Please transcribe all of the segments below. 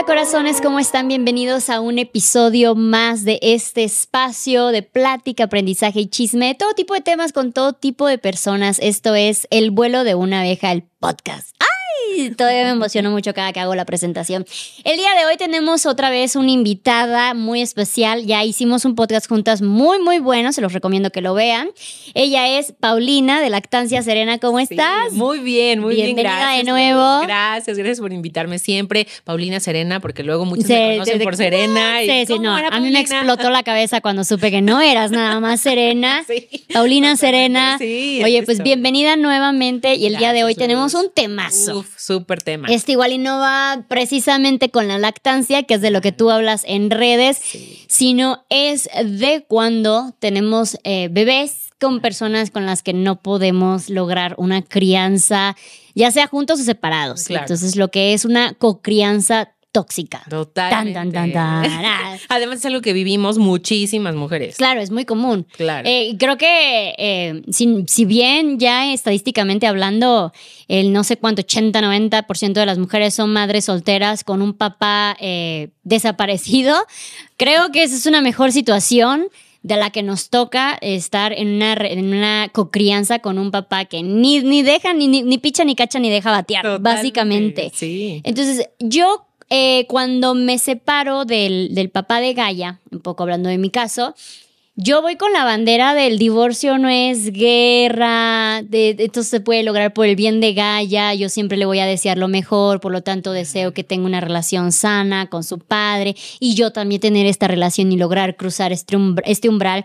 onda corazones? ¿Cómo están? Bienvenidos a un episodio más de este espacio de plática, aprendizaje y chisme, de todo tipo de temas con todo tipo de personas. Esto es El vuelo de una abeja, el podcast. ¡Ay! Todavía me emociono mucho cada que hago la presentación. El día de hoy tenemos otra vez una invitada muy especial. Ya hicimos un podcast juntas muy, muy bueno. Se los recomiendo que lo vean. Ella es Paulina de Lactancia Serena. ¿Cómo estás? Muy bien, muy Bienvenida bien. Gracias. de nuevo. Gracias, gracias por invitarme siempre. Paulina Serena, porque luego muchos me conocen por Serena. y, Sí, sí, ¿cómo no. era A mí me explotó la cabeza cuando supe que no eras nada más Serena. Sí, Paulina. Serena. Sí, Oye, pues bienvenida nuevamente y el día de hoy tenemos un temazo. Uf, súper tema. Este igual y no va precisamente con la lactancia, que es de lo que tú hablas en redes, Sí. sino es de cuando tenemos eh, bebés con personas con las que no podemos lograr una crianza, ya sea juntos o separados. Claro. Entonces, lo que es una cocrianza tóxica. Totalmente. Tan, tan, tan, tan. Además es algo que vivimos muchísimas mujeres. Claro, es muy común. Claro. Eh, y creo que eh, si, si bien ya estadísticamente hablando, el no sé cuánto, 80-90% de las mujeres son madres solteras con un papá eh, desaparecido, creo que esa es una mejor situación de la que nos toca estar en una, en una cocrianza con un papá que ni, ni deja, ni, ni, ni picha, ni cacha, ni deja batear, Totalmente. básicamente. Sí. Entonces, yo eh, cuando me separo del, del papá de Gaia, un poco hablando de mi caso, yo voy con la bandera del divorcio no es guerra, de, esto se puede lograr por el bien de Gaia, yo siempre le voy a desear lo mejor, por lo tanto deseo que tenga una relación sana con su padre y yo también tener esta relación y lograr cruzar este, este umbral.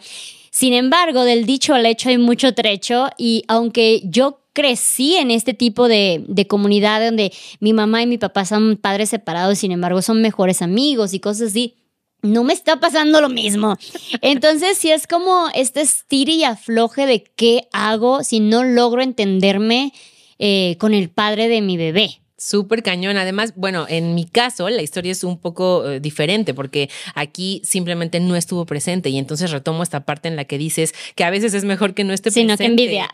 Sin embargo, del dicho al hecho hay mucho trecho y aunque yo crecí en este tipo de, de comunidad donde mi mamá y mi papá son padres separados, sin embargo son mejores amigos y cosas así, no me está pasando lo mismo. Entonces, si es como este estire y afloje de qué hago si no logro entenderme eh, con el padre de mi bebé. Súper cañón. Además, bueno, en mi caso la historia es un poco eh, diferente porque aquí simplemente no estuvo presente y entonces retomo esta parte en la que dices que a veces es mejor que no esté Sino presente. que envidia.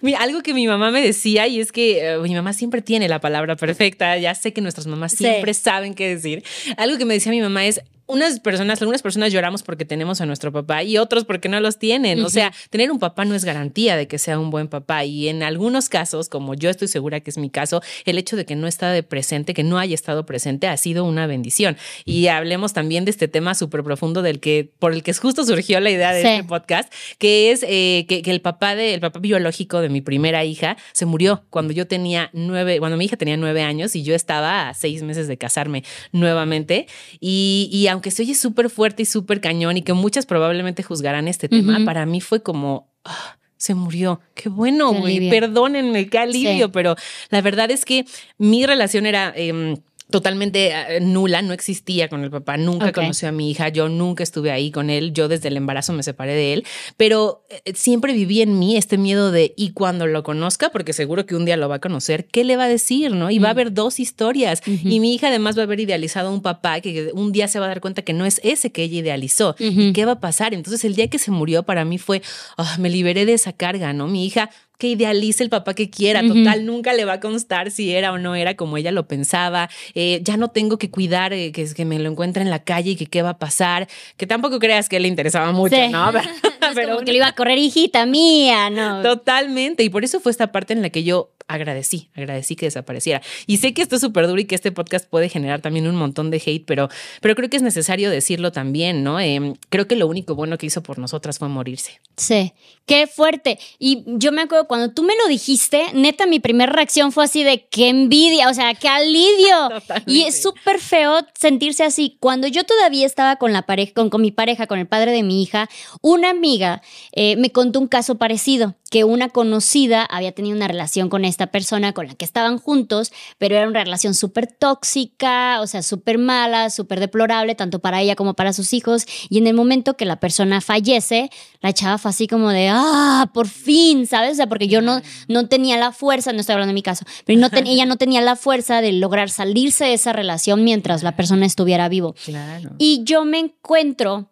Mira, algo que mi mamá me decía y es que eh, mi mamá siempre tiene la palabra perfecta, ya sé que nuestras mamás Sí. siempre saben qué decir. Algo que me decía mi mamá es, unas personas, algunas personas lloramos porque tenemos a nuestro papá y otros porque no los tienen. O sea, tener un papá no es garantía de que sea un buen papá y en algunos casos, como yo estoy segura que es mi caso, el hecho de que no está de presente, que no haya estado presente, ha sido una bendición. Y hablemos también de este tema súper profundo del que, por el que justo surgió la idea de Sí. este podcast, que es eh, que, que el papá de, el papá biológico de mi primera hija se murió cuando yo tenía nueve, cuando mi hija tenía nueve años y yo estaba a seis meses de casarme nuevamente. Y, y aunque se oye súper fuerte y súper cañón y que muchas probablemente juzgarán este tema, para mí fue como. ah, se murió. Qué bueno, güey. Perdónenme, qué alivio. Sí. Pero la verdad es que mi relación era. em, totalmente eh, nula, no existía con el papá, nunca conoció a mi hija, yo nunca estuve ahí con él, yo desde el embarazo me separé de él, pero eh, siempre viví en mí este miedo de, y cuando lo conozca, porque seguro que un día lo va a conocer, ¿qué le va a decir? ¿no? Y va a haber dos historias. Y mi hija además va a haber idealizado a un papá que un día se va a dar cuenta que no es ese que ella idealizó. ¿Y qué va a pasar? Entonces el día que se murió para mí fue, ah, me liberé de esa carga, ¿no? Mi hija que idealice el papá que quiera, total, nunca le va a constar si era o no era como ella lo pensaba, Eh, ya no tengo que cuidar eh, que, que me lo encuentre en la calle y que qué va a pasar, que tampoco creas que le interesaba mucho, Sí. ¿no? No es como que le iba a correr hijita mía, no. Totalmente. Y por eso fue esta parte en la que yo agradecí, agradecí que desapareciera. Y sé que esto es súper duro y que este podcast puede generar también un montón de hate, pero, pero creo que es necesario decirlo también, ¿no? Eh, creo que lo único bueno que hizo por nosotras fue morirse. Sí, qué fuerte. Y yo me acuerdo cuando tú me lo dijiste, neta, mi primera reacción fue así de qué envidia, o sea, qué alivio. Totalmente. Y es súper feo sentirse así. Cuando yo todavía estaba con la pareja, con, con mi pareja, con el padre de mi hija, una amiga eh, me contó un caso parecido, que una conocida había tenido una relación con esta persona con la que estaban juntos, pero era una relación súper tóxica, o sea, súper mala, súper deplorable, tanto para ella como para sus hijos. Y en el momento que la persona fallece, la chava fue así como de, ah, por fin, ¿sabes? O sea, porque yo no, no tenía la fuerza, no estoy hablando de mi caso, pero no ten- ella no tenía la fuerza de lograr salirse de esa relación mientras la persona estuviera vivo. Claro. Y yo me encuentro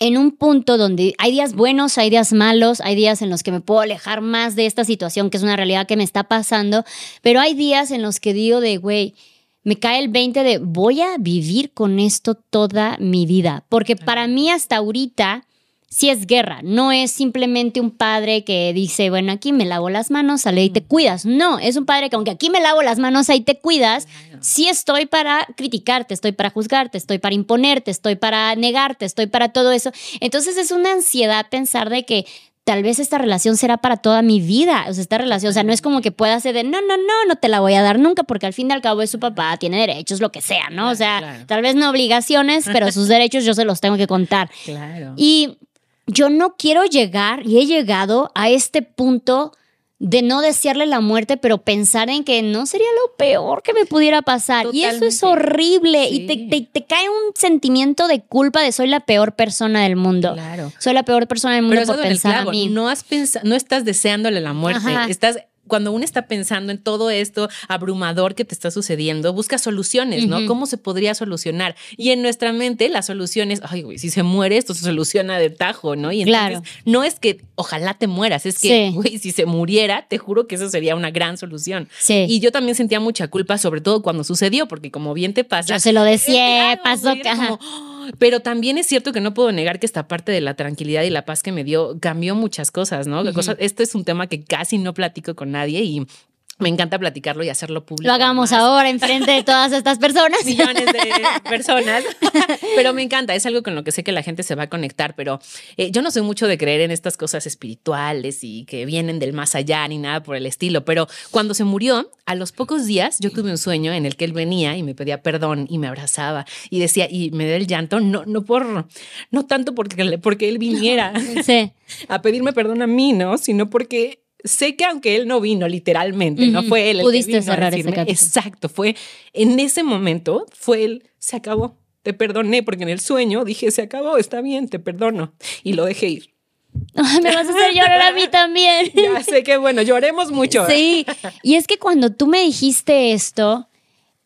en un punto donde hay días buenos, hay días malos, hay días en los que me puedo alejar más de esta situación, que es una realidad que me está pasando, pero hay días en los que digo de, güey, me cae el 20 de voy a vivir con esto toda mi vida. Porque para mí hasta ahorita sí es guerra, no es simplemente un padre que dice, bueno, aquí me lavo las manos, sale y te cuidas. No, es un padre que aunque aquí me lavo las manos, ahí te cuidas, sí estoy para criticarte, estoy para juzgarte, estoy para imponerte, estoy para negarte, estoy para todo eso. Entonces es una ansiedad pensar de que tal vez esta relación será para toda mi vida. O sea, esta relación, o sea, no es como que pueda ser de no, no, no, no te la voy a dar nunca, porque al fin y al cabo es su papá, tiene derechos, lo que sea, ¿no? o sea, tal vez no obligaciones, pero sus derechos yo se los tengo que contar. Claro. Y yo no quiero llegar, y he llegado a este punto de no desearle la muerte, pero pensar en que no sería lo peor que me pudiera pasar. Y eso es horrible. Y te, te, cae un sentimiento de culpa de soy la peor persona del mundo. Claro. Soy la peor persona del mundo por pensar a mí. No, has no estás deseándole la muerte. Estás cuando uno está pensando en todo esto abrumador que te está sucediendo, busca soluciones, ¿no? ¿Cómo se podría solucionar? Y en nuestra mente la solución es, ay, güey, si se muere, esto se soluciona de tajo, ¿no? Y entonces no es que ojalá te mueras, es que, güey, si se muriera, te juro que eso sería una gran solución. Sí. Y yo también sentía mucha culpa, sobre todo cuando sucedió, porque como bien te pasa. Yo se lo decía, pasó que. Pero también es cierto que no puedo negar que esta parte de la tranquilidad y la paz que me dio cambió muchas cosas, ¿no? Este es un tema que casi no platico con nadie y me encanta platicarlo y hacerlo público. Lo hagamos ahora enfrente de todas estas personas. Millones de personas. pero me encanta, es algo con lo que sé que la gente se va a conectar, pero eh, yo no soy mucho de creer en estas cosas espirituales y que vienen del más allá ni nada por el estilo, pero cuando se murió, a los pocos días yo tuve un sueño en el que él venía y me pedía perdón y me abrazaba y decía, y me da el llanto, no, no por, no tanto porque, porque él viniera a pedirme perdón a mí, ¿no? Sino porque sé que aunque él no vino literalmente, no fue él. El Pudiste que cerrar ese Exacto, fue en ese momento, fue él, se acabó. Te perdoné porque en el sueño dije, se acabó, está bien, te perdono. Y lo dejé ir. me vas a hacer llorar a mí también. Ya sé que bueno, lloremos mucho. Sí, y es que cuando tú me dijiste esto,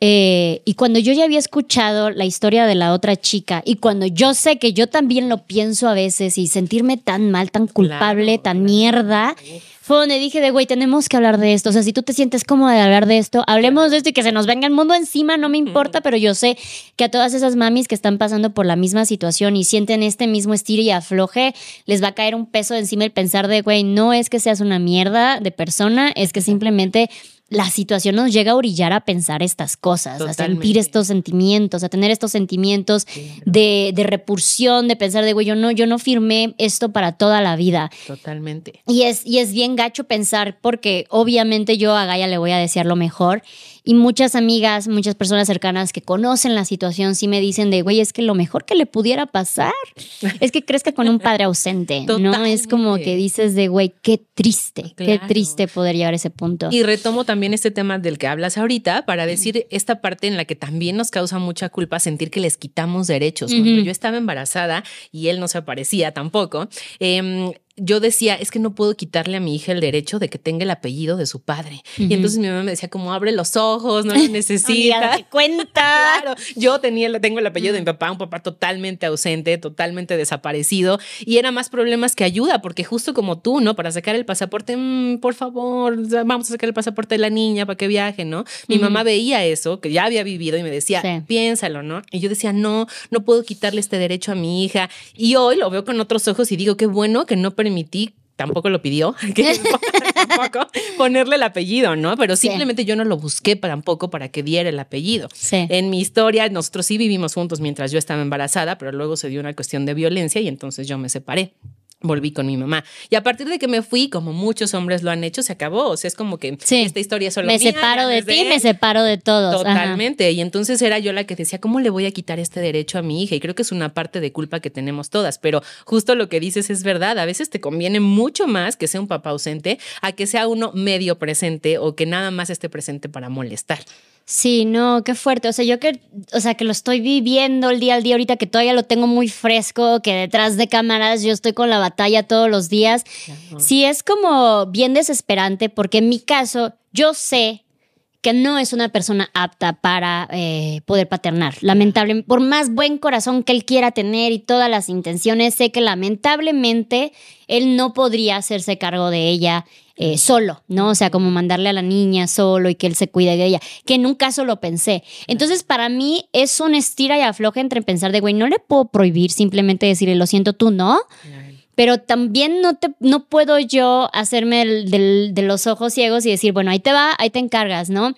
eh, y cuando yo ya había escuchado la historia de la otra chica, y cuando yo sé que yo también lo pienso a veces y sentirme tan mal, tan culpable, tan mierda, fue donde dije de, güey, tenemos que hablar de esto. O sea, si tú te sientes cómoda de hablar de esto, hablemos de esto y que se nos venga el mundo encima, no me importa, pero yo sé que a todas esas mamis que están pasando por la misma situación y sienten este mismo estilo y afloje, les va a caer un peso encima el pensar de, güey, no es que seas una mierda de persona, es que simplemente la situación nos llega a orillar a pensar estas cosas, a sentir estos sentimientos, a tener estos sentimientos de, de, repulsión, de pensar de, güey, yo no, yo no firmé esto para toda la vida. Totalmente. Y es, y es bien gacho pensar porque obviamente yo a Gaia le voy a desear lo mejor y muchas amigas, muchas personas cercanas que conocen la situación sí me dicen de, güey, es que lo mejor que le pudiera pasar es que crezca con un padre ausente, ¿no? Es como que dices de, güey, qué triste, qué triste poder llegar a ese punto. Y retomo también este tema del que hablas ahorita para decir esta parte en la que también nos causa mucha culpa sentir que les quitamos derechos. Cuando yo estaba embarazada y él no se aparecía tampoco, eh, yo decía, es que no puedo quitarle a mi hija el derecho de que tenga el apellido de su padre. Y entonces mi mamá me decía, como abre los ojos, no lo necesita. cuenta. claro, yo tenía, tengo el apellido de mi papá, un papá totalmente ausente, totalmente desaparecido, y era más problemas que ayuda, porque justo como tú, ¿no? Para sacar el pasaporte, mm, por favor, vamos a sacar el pasaporte de la niña para que viaje, ¿no? Mi mamá veía eso, que ya había vivido, y me decía, piénsalo, ¿no? Y yo decía, no, no puedo quitarle este derecho a mi hija. Y hoy lo veo con otros ojos y digo, qué bueno que no permití tampoco lo pidió, que tampoco ponerle el apellido, ¿no? Pero simplemente yo no lo busqué tampoco para que diera el apellido. En mi historia, nosotros sí vivimos juntos mientras yo estaba embarazada, pero luego se dio una cuestión de violencia y entonces yo me separé volví con mi mamá. Y a partir de que me fui, como muchos hombres lo han hecho, se acabó. O sea, es como que esta historia solo Me separo de ti, me separo de todos. Totalmente. Y entonces era yo la que decía, ¿cómo le voy a quitar este derecho a mi hija? Y creo que es una parte de culpa que tenemos todas. Pero justo lo que dices es verdad. A veces te conviene mucho más que sea un papá ausente a que sea uno medio presente o que nada más esté presente para molestar. Sí, no, qué fuerte. O sea, yo que, o sea, que lo estoy viviendo el día al día ahorita, que todavía lo tengo muy fresco, que detrás de cámaras yo estoy con la batalla todos los días. Sí, es como bien desesperante, porque en mi caso, yo sé que no es una persona apta para eh, poder paternar. Lamentablemente, por más buen corazón que él quiera tener y todas las intenciones, sé que lamentablemente él no podría hacerse cargo de ella eh, solo, ¿no? O sea, como mandarle a la niña solo y que él se cuide de ella, que en un caso lo pensé. Entonces, para mí es un estira y afloja entre pensar de, güey, no le puedo prohibir simplemente decirle, lo siento, tú no. Pero también no, te, no puedo yo hacerme de los ojos ciegos y decir, bueno, ahí te va, ahí te encargas, ¿no?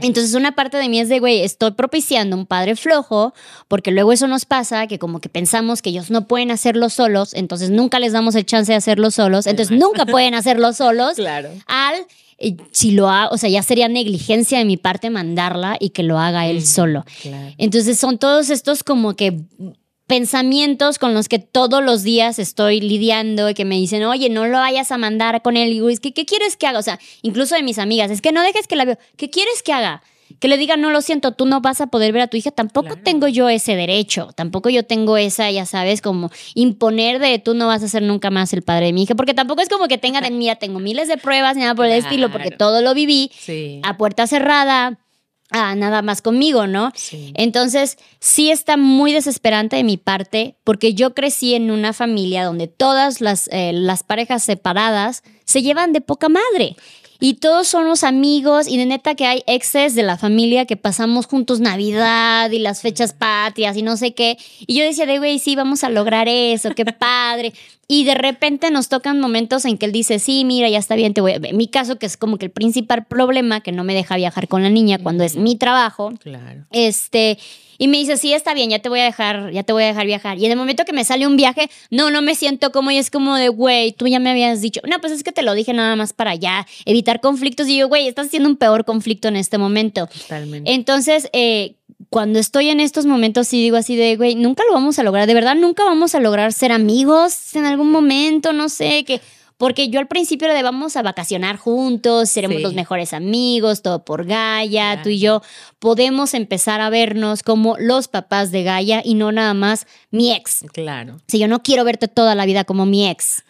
Entonces una parte de mí es de, güey, estoy propiciando un padre flojo, porque luego eso nos pasa, que como que pensamos que ellos no pueden hacerlo solos, entonces nunca les damos el chance de hacerlo solos, entonces nunca pueden hacerlo solos. Claro. Al, eh, si lo hago, o sea, ya sería negligencia de mi parte mandarla y que lo haga él solo. Entonces son todos estos como que pensamientos con los que todos los días estoy lidiando y que me dicen, oye, no lo vayas a mandar con él. Y digo, ¿qué, quieres que haga? O sea, incluso de mis amigas, es que no dejes que la veo. ¿Qué quieres que haga? Que le diga, no lo siento, tú no vas a poder ver a tu hija. Tampoco tengo yo ese derecho. Tampoco yo tengo esa, ya sabes, como imponer de tú no vas a ser nunca más el padre de mi hija. Porque tampoco es como que tenga de mira, tengo miles de pruebas, ni nada por el estilo, porque todo lo viví a puerta cerrada ah, nada más conmigo, ¿no? Entonces, sí está muy desesperante de mi parte porque yo crecí en una familia donde todas las, eh, las parejas separadas se llevan de poca madre. Y todos somos amigos y de neta que hay exes de la familia que pasamos juntos Navidad y las fechas patrias y no sé qué. Y yo decía de, güey, sí, vamos a lograr eso, qué padre. Y de repente nos tocan momentos en que él dice, sí, mira, ya está bien, te voy a... En mi caso, que es como que el principal problema que no me deja viajar con la niña cuando es mi trabajo. Claro. Este, y me dice, sí, está bien, ya te voy a dejar, ya te voy a dejar viajar. Y en el momento que me sale un viaje, no, no me siento como y es como de, güey, tú ya me habías dicho, no, pues es que te lo dije nada más para ya evitar conflictos. Y yo, güey, estás haciendo un peor conflicto en este momento. Totalmente. Entonces, eh, cuando estoy en estos momentos sí digo así de, güey, nunca lo vamos a lograr, de verdad nunca vamos a lograr ser amigos en algún momento, no sé, que porque yo al principio le de vamos a vacacionar juntos, seremos los mejores amigos, todo por Gaia, tú y yo podemos empezar a vernos como los papás de Gaia y no nada más mi ex. Claro. Si yo no quiero verte toda la vida como mi ex.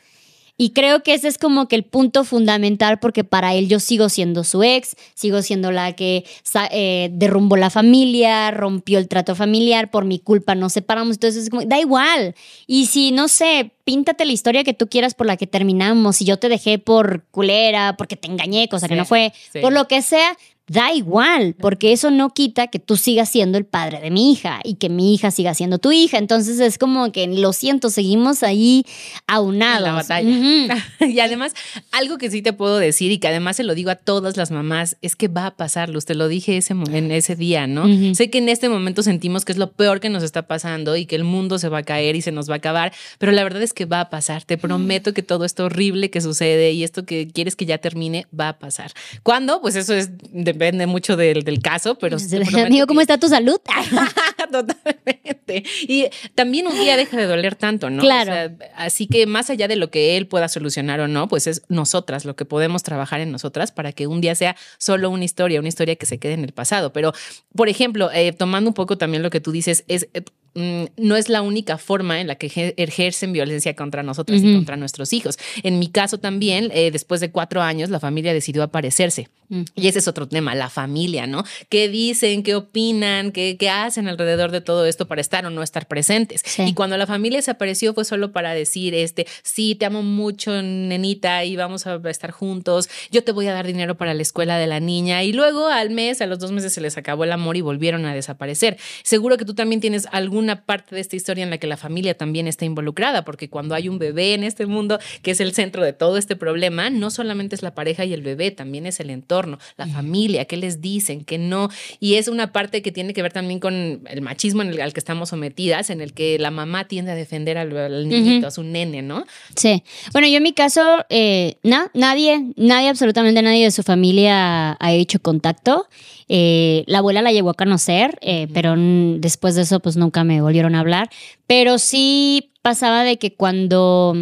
Y creo que ese es como que el punto fundamental porque para él yo sigo siendo su ex, sigo siendo la que eh, derrumbó la familia, rompió el trato familiar, por mi culpa nos separamos, entonces es como, da igual. Y si, no sé, píntate la historia que tú quieras por la que terminamos, si yo te dejé por culera, porque te engañé, cosa que no fue, por lo que sea, da igual, porque eso no quita que tú sigas siendo el padre de mi hija y que mi hija siga siendo tu hija. Entonces es como que, lo siento, seguimos ahí aunados. En la batalla. y además, algo que sí te puedo decir y que además se lo digo a todas las mamás, es que va a pasar, Luz, te lo dije ese, en ese día, ¿no? Sé que en este momento sentimos que es lo peor que nos está pasando y que el mundo se va a caer y se nos va a acabar, pero la verdad es que va a pasar. Te prometo que todo esto horrible que sucede y esto que quieres que ya termine, va a pasar. ¿Cuándo? Pues eso es de depende mucho del, del caso, pero... Amigo, ¿cómo está tu salud? Totalmente. Y también un día deja de doler tanto, ¿no? Claro. así que más allá de lo que él pueda solucionar o no, pues es nosotras, lo que podemos trabajar en nosotras para que un día sea solo una historia, una historia que se quede en el pasado. Pero, por ejemplo, eh, tomando un poco también lo que tú dices, es eh, Mm, no es la única forma en la que ejercen violencia contra nosotros y contra nuestros hijos. En mi caso también, eh, después de cuatro años, la familia decidió aparecerse. Y ese es otro tema, la familia, ¿no? ¿Qué dicen, qué opinan, qué, qué hacen alrededor de todo esto para estar o no estar presentes? Y cuando la familia se apareció fue solo para decir, este, sí, te amo mucho, nenita, y vamos a estar juntos, yo te voy a dar dinero para la escuela de la niña. Y luego al mes, a los dos meses se les acabó el amor y volvieron a desaparecer. Seguro que tú también tienes algún una parte de esta historia en la que la familia también está involucrada, porque cuando hay un bebé en este mundo, que es el centro de todo este problema, no solamente es la pareja y el bebé, también es el entorno, la familia, qué les dicen, qué no. Y es una parte que tiene que ver también con el machismo en el, al que estamos sometidas, en el que la mamá tiende a defender al, niñito, a su nene, ¿no? Sí. Bueno, yo en mi caso, eh, no, nadie, nadie, absolutamente nadie de su familia ha hecho contacto. Eh, la abuela la llegó a conocer, eh, pero después de eso pues nunca me volvieron a hablar. Pero sí pasaba de que cuando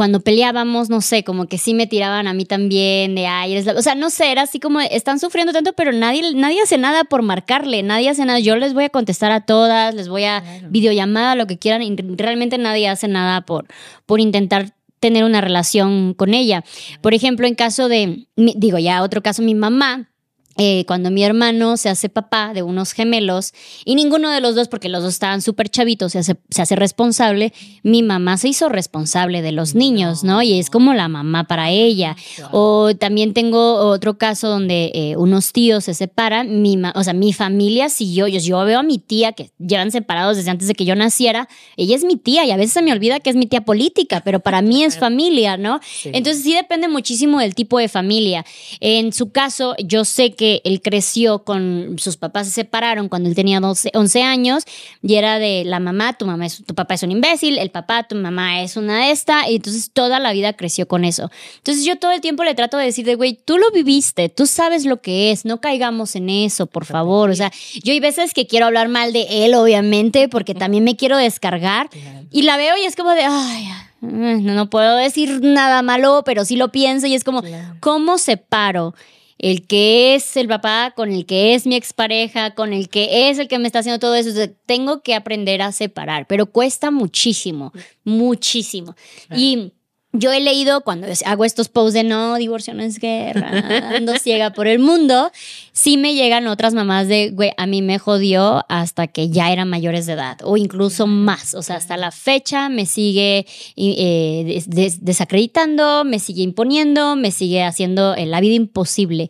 cuando peleábamos, no sé, como que sí me tiraban a mí también, de ay, eres o sea, no sé, era así como, están sufriendo tanto, pero nadie, nadie hace nada por marcarle, nadie hace nada, yo les voy a contestar a todas, les voy a videollamada, lo que quieran, y realmente nadie hace nada por, por intentar tener una relación con ella. Por ejemplo, en caso de, digo ya, otro caso, mi mamá eh, cuando mi hermano se hace papá de unos gemelos y ninguno de los dos, porque los dos estaban súper chavitos, se hace, se hace responsable, mi mamá se hizo responsable de los niños, ¿no? Y es como la mamá para ella. O también tengo otro caso donde eh, unos tíos se separan, mi o sea, mi familia siguió, yo, yo veo a mi tía que llevan separados desde antes de que yo naciera, ella es mi tía y a veces se me olvida que es mi tía política, pero para mí es familia, ¿no? Entonces sí depende muchísimo del tipo de familia. En su caso, yo sé que él creció con sus papás se separaron cuando él tenía 12, 11 años y era de la mamá, tu mamá es, tu papá es un imbécil, el papá, tu mamá es una de esta y entonces toda la vida creció con eso. Entonces yo todo el tiempo le trato de decir de, güey, tú lo viviste, tú sabes lo que es, no caigamos en eso, por favor. O sea, yo hay veces que quiero hablar mal de él, obviamente, porque también me quiero descargar y la veo y es como de, ay, no puedo decir nada malo, pero sí lo pienso y es como, ¿cómo separo? El que es el papá, con el que es mi expareja, con el que es el que me está haciendo todo eso. tengo que aprender a separar, pero cuesta muchísimo, muchísimo. Y yo he leído cuando hago estos posts de no, divorcio no es guerra, ando ciega por el mundo, sí me llegan otras mamás de, güey, a mí me jodió hasta que ya eran mayores de edad o incluso más. O sea, hasta la fecha me sigue eh, desacreditando, me sigue imponiendo, me sigue haciendo eh, la vida imposible.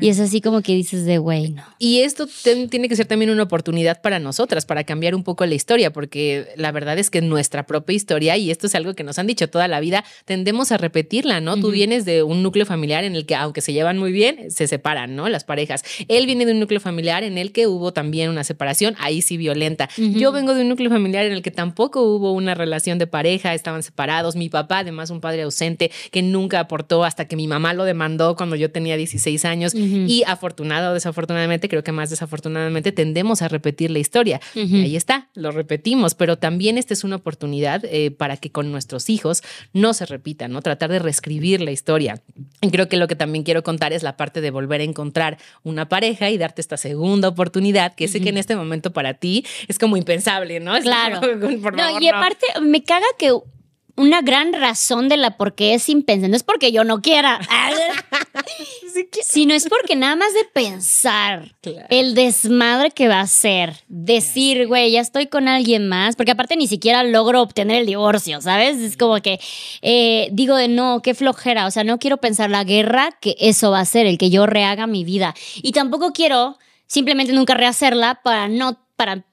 Y es así como que dices de, güey, no. Y esto tiene que ser también una oportunidad para nosotras, para cambiar un poco la historia, porque la verdad es que nuestra propia historia, y esto es algo que nos han dicho toda la vida, tendemos a repetirla, ¿no? Tú vienes de un núcleo familiar en el que, aunque se llevan muy bien, se separan, ¿no? Las parejas. Él viene de un núcleo familiar en el que hubo también una separación, ahí sí violenta. Yo vengo de un núcleo familiar en el que tampoco hubo una relación de pareja, estaban separados. Mi papá, además, un padre ausente que nunca aportó hasta que mi mamá lo demandó cuando yo tenía 16 años. Y afortunado o desafortunadamente, creo que más desafortunadamente, tendemos a repetir la historia. ahí está, lo repetimos, pero también esta es una oportunidad eh, para que con nuestros hijos no se repita, ¿no? Tratar de reescribir la historia. Y creo que lo que también quiero contar es la parte de volver a encontrar una pareja y darte esta segunda oportunidad, que sé que en este momento para ti es como impensable, ¿no? claro. no, y aparte, me caga que una gran razón de la por qué es impensable. No es porque yo no quiera, sino es porque nada más de pensar el desmadre que va a ser, decir, güey, ya estoy con alguien más, porque aparte ni siquiera logro obtener el divorcio, ¿sabes? Es como que eh, digo de no, qué flojera, o sea, no quiero pensar la guerra que eso va a ser, el que yo rehaga mi vida. Y tampoco quiero simplemente nunca rehacerla para no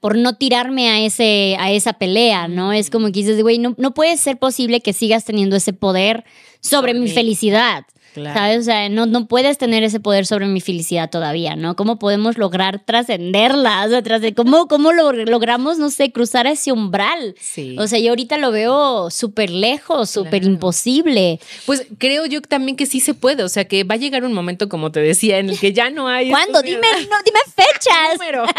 por no tirarme a, ese, a esa pelea, ¿no? Es como que dices, güey, no, no puede ser posible que sigas teniendo ese poder sobre mi felicidad. ¿Sabes? O sea, no, no puedes tener ese poder sobre mi felicidad todavía, ¿no? ¿Cómo podemos lograr trascenderla? O sea, ¿cómo, ¿cómo lo logramos, no sé, cruzar ese umbral? Sí. O sea, yo ahorita lo veo súper lejos, súper imposible. Pues creo yo también que sí se puede. O sea, que va a llegar un momento, como te decía, en el que ya no hay. ¿Cuándo? Dime, no, dime fechas.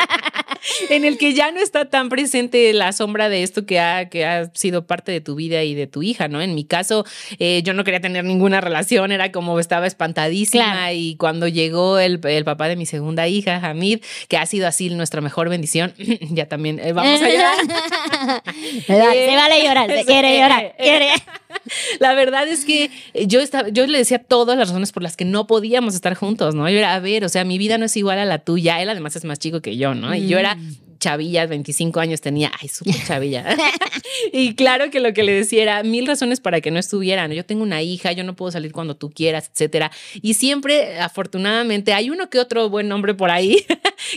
en el que ya no está tan presente la sombra de esto que ha, que ha sido parte de tu vida y de tu hija, ¿no? En mi caso, eh, yo no quería tener ninguna relación, era como como estaba espantadísima y cuando llegó el, papá de mi segunda hija, Hamid, que ha sido así nuestra mejor bendición, ya también eh, vamos a llorar. se vale llorar, se quiere llorar, quiere. La verdad es que yo, estaba, yo le decía todas las razones por las que no podíamos estar juntos, ¿no? Yo era, a ver, o sea, mi vida no es igual a la tuya, él además es más chico que yo, ¿no? Y yo era mm chavilla, 25 años tenía, ay, súper chavilla. y claro que lo que le decía era mil razones para que no estuvieran. Yo tengo una hija, yo no puedo salir cuando tú quieras, etcétera. Y siempre, afortunadamente, hay uno que otro buen hombre por ahí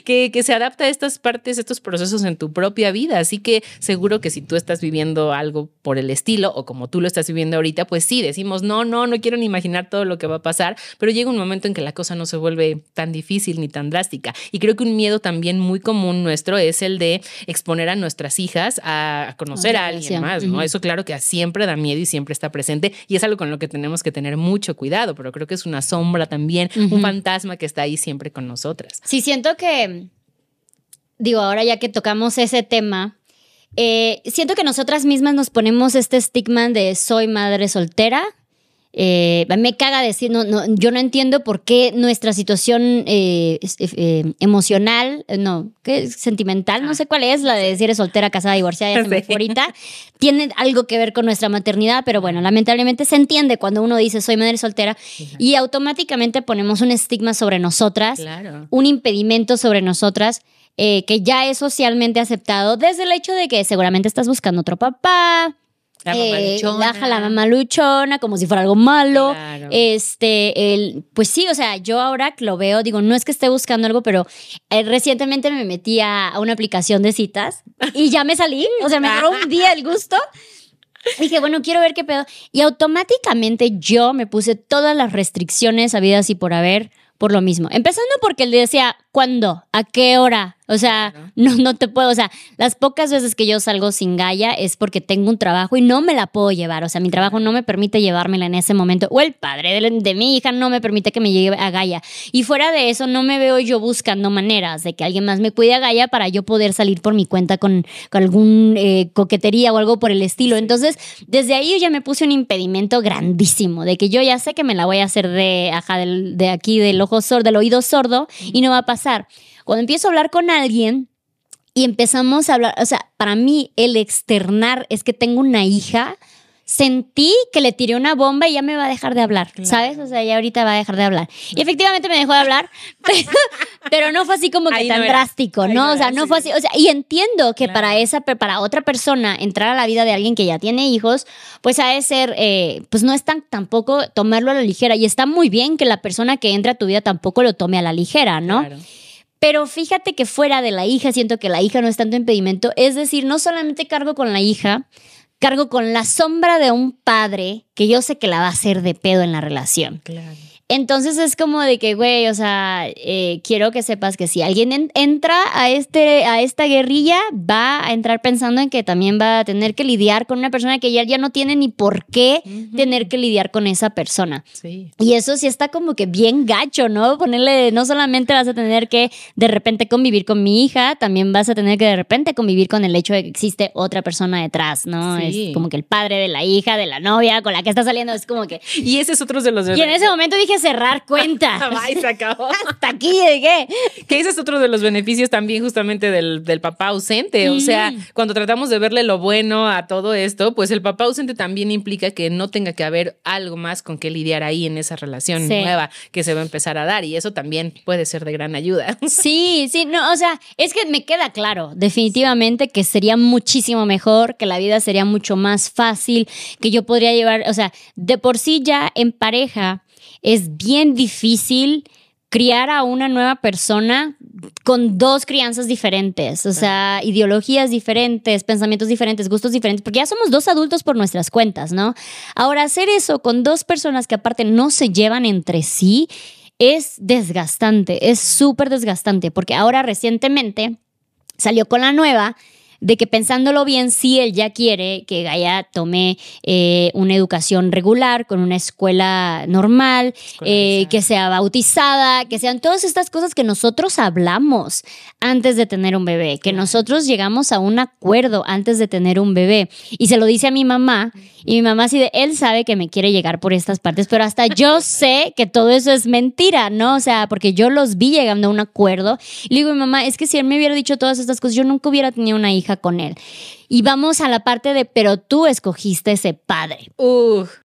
que, que se adapta a estas partes, estos procesos en tu propia vida. Así que seguro que si tú estás viviendo algo por el estilo o como tú lo estás viviendo ahorita, pues sí, decimos, no, no, no quiero ni imaginar todo lo que va a pasar, pero llega un momento en que la cosa no se vuelve tan difícil ni tan drástica. Y creo que un miedo también muy común nuestro es es el de exponer a nuestras hijas a conocer a alguien más, ¿no? Eso claro que siempre da miedo y siempre está presente y es algo con lo que tenemos que tener mucho cuidado, pero creo que es una sombra también, un fantasma que está ahí siempre con nosotras. Sí, siento que, digo, ahora ya que tocamos ese tema, eh, siento que nosotras mismas nos ponemos este estigma de soy madre soltera eh, me caga decir, no, no, yo no entiendo por qué nuestra situación eh, eh, emocional, no, ¿qué? sentimental, no ah. sé cuál es, la de decir eres soltera, casada, divorciada, ya se me ahorita, tiene algo que ver con nuestra maternidad, pero bueno, lamentablemente se entiende cuando uno dice soy madre soltera y automáticamente ponemos un estigma sobre nosotras, un impedimento sobre nosotras. que ya es socialmente aceptado desde el hecho de que seguramente estás buscando otro papá, la eh, la mamá luchona, como si fuera algo malo. Este, el, pues sí, o sea, yo ahora lo veo, digo, no es que esté buscando algo, pero eh, recientemente me metí a, una aplicación de citas y ya me salí. O sea, me agarró un día el gusto. Dije, bueno, quiero ver qué pedo. Y automáticamente yo me puse todas las restricciones habidas y por haber por lo mismo. Empezando porque él decía, ¿cuándo? ¿A qué hora? O sea, no, no te puedo, o sea, las pocas veces que yo salgo sin Gaia es porque tengo un trabajo y no me la puedo llevar, o sea, mi trabajo no me permite llevármela en ese momento, o el padre de, mi hija no me permite que me lleve a Gaia. Y fuera de eso, no me veo yo buscando maneras de que alguien más me cuide a Gaia para yo poder salir por mi cuenta con, algún eh, coquetería o algo por el estilo. Entonces, desde ahí yo ya me puse un impedimento grandísimo de que yo ya sé que me la voy a hacer de, ajá, de aquí, del ojo sordo, del oído sordo, y no va a pasar. Cuando empiezo a hablar con alguien y empezamos a hablar, o sea, para mí el externar es que tengo una hija, sentí que le tiré una bomba y ya me va a dejar de hablar, ¿sabes? O sea, ya ahorita va a dejar de hablar. Y efectivamente me dejó de hablar, pero, no fue así como que tan drástico, ¿no? o sea, no fue así. O sea, y entiendo que para esa, para otra persona entrar a la vida de alguien que ya tiene hijos, pues ha de ser, eh, pues no es tan tampoco tomarlo a la ligera. Y está muy bien que la persona que entra a tu vida tampoco lo tome a la ligera, ¿no? Claro. Pero fíjate que fuera de la hija, siento que la hija no es tanto impedimento. Es decir, no solamente cargo con la hija, cargo con la sombra de un padre que yo sé que la va a hacer de pedo en la relación. Claro. Entonces es como de que, güey, o sea, eh, quiero que sepas que si alguien entra a, este, a esta guerrilla, va a entrar pensando en que también va a tener que lidiar con una persona que ya, ya no tiene ni por qué tener que lidiar con esa persona. Sí. Y eso sí está como que bien gacho, ¿no? Ponerle, no solamente vas a tener que de repente convivir con mi hija, también vas a tener que de repente convivir con el hecho de que existe otra persona detrás, ¿no? Es como que el padre de la hija, de la novia con la que está saliendo, es como que... Y ese es otro de los... Y en ese momento dije, cerrar cuenta. Ay, se acabó. Hasta aquí llegué. Que ese es otro de los beneficios también justamente del, papá ausente. O sea, cuando tratamos de verle lo bueno a todo esto, pues el papá ausente también implica que no tenga que haber algo más con que lidiar ahí en esa relación nueva que se va a empezar a dar. Y eso también puede ser de gran ayuda. Sí, sí, no, o sea, es que me queda claro, definitivamente que sería muchísimo mejor, que la vida sería mucho más fácil, que yo podría llevar, o sea, de por sí ya en pareja es bien difícil criar a una nueva persona con dos crianzas diferentes, o sea, ideologías diferentes, pensamientos diferentes, gustos diferentes, porque ya somos dos adultos por nuestras cuentas, ¿no? Ahora, hacer eso con dos personas que aparte no se llevan entre sí es desgastante, es súper desgastante, porque ahora recientemente salió con la nueva de que pensándolo bien, sí él ya quiere que Gaia tome eh, una educación regular, con una escuela normal, eh, que sea bautizada, que sean todas estas cosas que nosotros hablamos antes de tener un bebé, que nosotros llegamos a un acuerdo antes de tener un bebé. Y se lo dice a mi mamá, y mi mamá así de, él sabe que me quiere llegar por estas partes, pero hasta yo sé que todo eso es mentira, ¿no? O sea, porque yo los vi llegando a un acuerdo. Y le digo, mi mamá, es que si él me hubiera dicho todas estas cosas, yo nunca hubiera tenido una hija con él. Y vamos a la parte de, pero tú escogiste ese padre.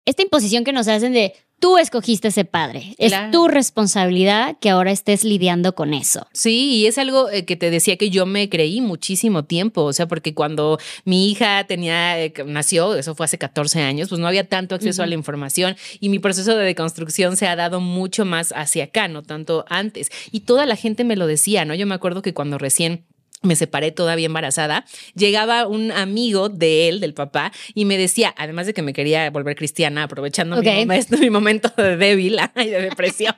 Esta imposición que nos hacen de, tú escogiste ese padre. Es tu responsabilidad que ahora estés lidiando con eso. Sí, y es algo eh, que te decía que yo me creí muchísimo tiempo. O sea, porque cuando mi hija tenía, eh, nació, eso fue hace 14 años, pues no había tanto acceso a la información y mi proceso de deconstrucción se ha dado mucho más hacia acá, no tanto antes. Y toda la gente me lo decía, ¿no? Yo me acuerdo que cuando recién me separé todavía embarazada, llegaba un amigo de él, del papá, y me decía, además de que me quería volver cristiana, aprovechando mi, momento, de débil y de depresión,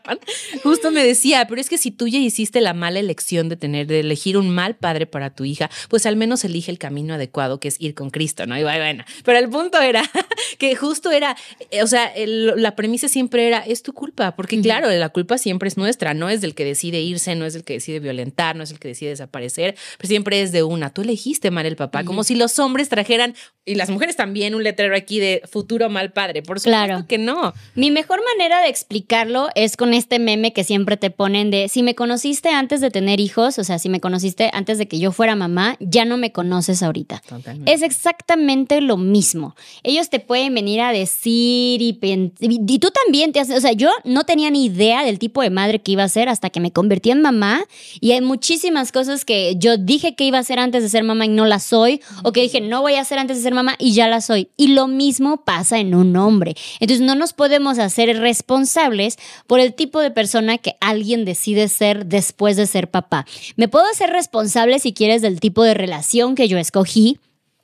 justo me decía, pero es que si tú ya hiciste la mala elección de tener, de elegir un mal padre para tu hija, pues al menos elige el camino adecuado, que es ir con Cristo, ¿no? Y bueno, pero el punto era que justo era, o sea, la premisa siempre era, es tu culpa, porque claro, la culpa siempre es nuestra, no es del que decide irse, no es del que decide violentar, no es el que decide desaparecer, pero siempre es de una. Tú elegiste mal el papá, como si los hombres trajeran, y las mujeres también, un letrero aquí de futuro mal padre. Por supuesto claro. que no. Mi mejor manera de explicarlo es con este meme que siempre te ponen de si me conociste antes de tener hijos, o sea, si me conociste antes de que yo fuera mamá, ya no me conoces ahorita. Es exactamente lo mismo. Ellos te pueden venir a decir y, y, tú también te haces, o sea, yo no tenía ni idea del tipo de madre que iba a ser hasta que me convertí en mamá y hay muchísimas cosas que yo dije que iba a ser antes de ser mamá y no la soy, o que dije no voy a ser antes de ser mamá y ya la soy. Y lo mismo pasa en un hombre. Entonces no nos podemos hacer responsables por el tipo de persona que alguien decide ser después de ser papá. Me puedo hacer responsable si quieres del tipo de relación que yo escogí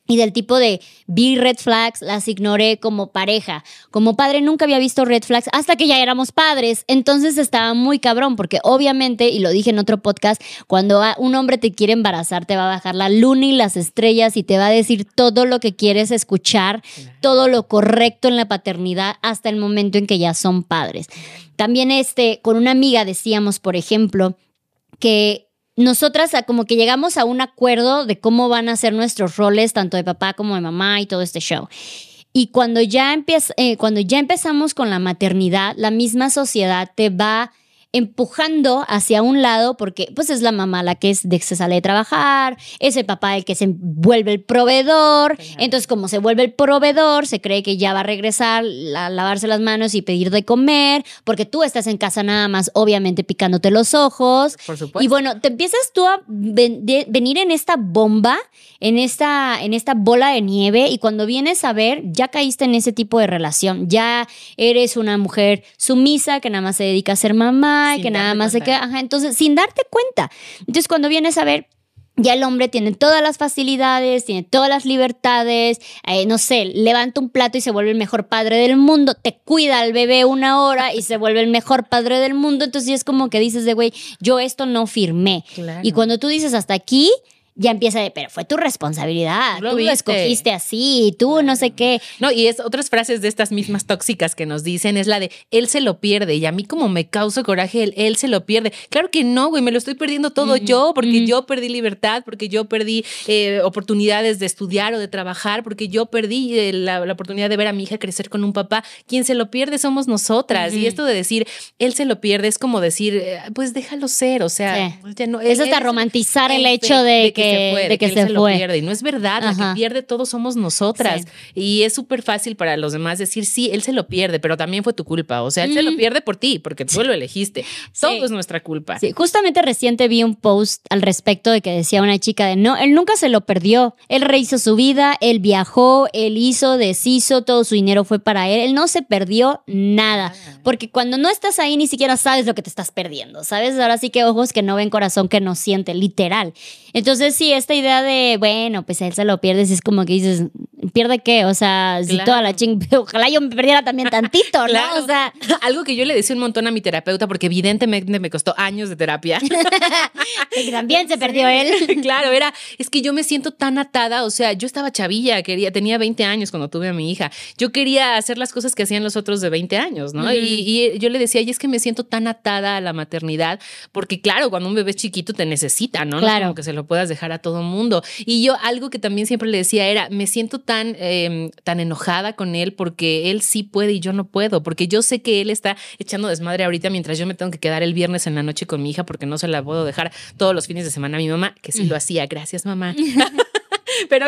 y del tipo de vi red flags, las ignoré como pareja. Como padre nunca había visto red flags hasta que ya éramos padres. Entonces estaba muy cabrón porque obviamente, y lo dije en otro podcast, cuando un hombre te quiere embarazar te va a bajar la luna y las estrellas y te va a decir todo lo que quieres escuchar, todo lo correcto en la paternidad hasta el momento en que ya son padres. También este, con una amiga decíamos, por ejemplo, que nosotras como que llegamos a un acuerdo de cómo van a ser nuestros roles, tanto de papá como de mamá y todo este show. Y cuando ya, eh, cuando ya empezamos con la maternidad, la misma sociedad te va empujando hacia un lado porque pues es la mamá la que es de que se sale de trabajar, es el papá el que se vuelve el proveedor, entonces como se vuelve el proveedor, se cree que ya va a regresar a lavarse las manos y pedir de comer, porque tú estás en casa nada más obviamente picándote los ojos. Por supuesto. Y bueno, te empiezas tú a venir en esta bomba, en esta, en esta bola de nieve y cuando vienes a ver, ya caíste en ese tipo de relación, ya eres una mujer sumisa que nada más se dedica a ser mamá, que nada más se queda, entonces sin darte cuenta. Entonces cuando vienes a ver, ya el hombre tiene todas las facilidades, tiene todas las libertades, eh, no sé, levanta un plato y se vuelve el mejor padre del mundo, te cuida al bebé una hora y se vuelve el mejor padre del mundo, entonces es como que dices de, güey, yo esto no firmé. Y cuando tú dices hasta aquí, ya empieza de, pero fue tu responsabilidad, tú lo, escogiste así, tú no sé qué. No, y es otras frases de estas mismas tóxicas que nos dicen, es la de, él se lo pierde, y a mí como me causa coraje, él, él se lo pierde. Claro que no, güey, me lo estoy perdiendo todo yo, porque yo perdí libertad, porque yo perdí eh, oportunidades de estudiar o de trabajar, porque yo perdí eh, la, oportunidad de ver a mi hija crecer con un papá. Quien se lo pierde somos nosotras. Y esto de decir, él se lo pierde, es como decir, eh, pues déjalo ser, o sea, ya no, es hasta romantizar el hecho de que de que, se, fue. pierde. Y no es verdad, la que pierde todos somos nosotras. Y es súper fácil para los demás decir, sí, él se lo pierde, pero también fue tu culpa. O sea, él se lo pierde por ti, porque tú lo elegiste. Todo es nuestra culpa. Sí, justamente reciente vi un post al respecto de que decía una chica de, no, él nunca se lo perdió. Él rehizo su vida, él viajó, él hizo, deshizo, todo su dinero fue para él. Él no se perdió nada. Porque cuando no estás ahí ni siquiera sabes lo que te estás perdiendo, ¿sabes? Ahora sí que ojos que no ven, corazón que no siente, literal. Entonces sí, esta idea de, bueno, pues él se lo pierdes, es como que dices, ¿pierde qué? O sea, si toda la ching, ojalá yo me perdiera también tantito, ¿no? O sea, algo que yo le decía un montón a mi terapeuta, porque evidentemente me costó años de terapia. que también se perdió él. claro, era, es que yo me siento tan atada, o sea, yo estaba chavilla, quería, tenía 20 años cuando tuve a mi hija. Yo quería hacer las cosas que hacían los otros de 20 años, ¿no? y, yo le decía, y es que me siento tan atada a la maternidad, porque claro, cuando un bebé es chiquito te necesita, ¿no? Claro. No como que se lo puedas dejar a todo mundo. Y yo algo que también siempre le decía era, me siento tan, em, tan enojada con él porque él sí puede y yo no puedo, porque yo sé que él está echando desmadre ahorita mientras yo me tengo que quedar el viernes en la noche con mi hija porque no se la puedo dejar todos los fines de semana a mi mamá, que sí lo hacía, gracias mamá. Pero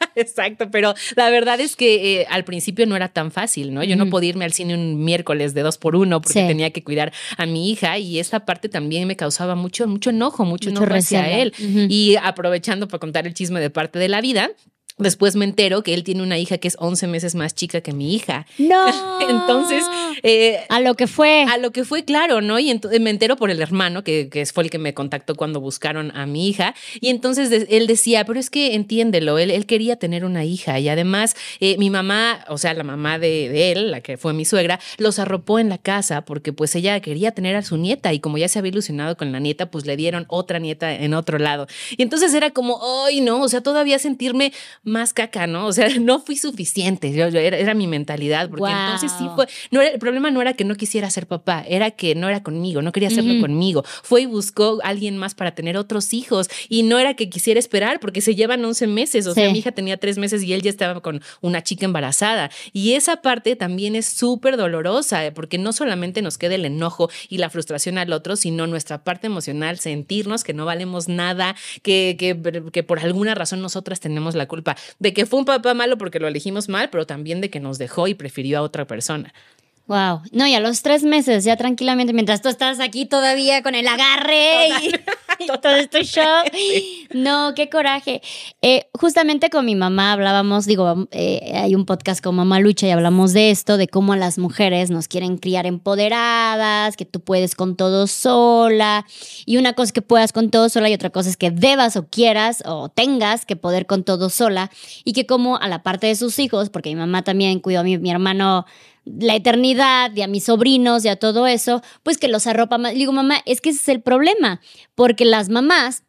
Exacto, pero la verdad es que eh, al principio no era tan fácil, ¿no? Yo no podía irme al cine un miércoles de dos por uno porque tenía que cuidar a mi hija y esta parte también me causaba mucho, mucho enojo, mucho, enojo hacia él. Y aprovechando para contar el chisme de parte de la vida, Después me entero que él tiene una hija que es 11 meses más chica que mi hija. No. entonces. Eh, a lo que fue. A lo que fue, claro, ¿no? Y entonces me entero por el hermano, que, que, fue el que me contactó cuando buscaron a mi hija. Y entonces él decía, pero es que entiéndelo, él, él quería tener una hija. Y además, eh, mi mamá, o sea, la mamá de, de, él, la que fue mi suegra, los arropó en la casa porque pues ella quería tener a su nieta. Y como ya se había ilusionado con la nieta, pues le dieron otra nieta en otro lado. Y entonces era como, ay, no, o sea, todavía sentirme más caca, ¿no? O sea, no fui suficiente, yo, era, mi mentalidad, porque entonces sí fue, no el problema no era que no quisiera ser papá, era que no era conmigo, no quería hacerlo conmigo. Fue y buscó a alguien más para tener otros hijos y no era que quisiera esperar porque se llevan 11 meses, o sea, mi hija tenía tres meses y él ya estaba con una chica embarazada. Y esa parte también es súper dolorosa, eh, porque no solamente nos queda el enojo y la frustración al otro, sino nuestra parte emocional, sentirnos que no valemos nada, que, que, que por alguna razón nosotras tenemos la culpa de que fue un papá malo porque lo elegimos mal, pero también de que nos dejó y prefirió a otra persona. Wow. No, y a los tres meses, ya tranquilamente, mientras tú estás aquí todavía con el agarre y, todo esto show. No, qué coraje. Eh, justamente con mi mamá hablábamos, digo, eh, hay un podcast con Mamá Lucha y hablamos de esto, de cómo las mujeres nos quieren criar empoderadas, que tú puedes con todo sola. Y una cosa es que puedas con todo sola y otra cosa es que debas o quieras o tengas que poder con todo sola. Y que como a la parte de sus hijos, porque mi mamá también cuidó a mi hermano la eternidad y a mis sobrinos y a todo eso, pues que los arropa más. digo, mamá, es que ese es el problema, porque las mamás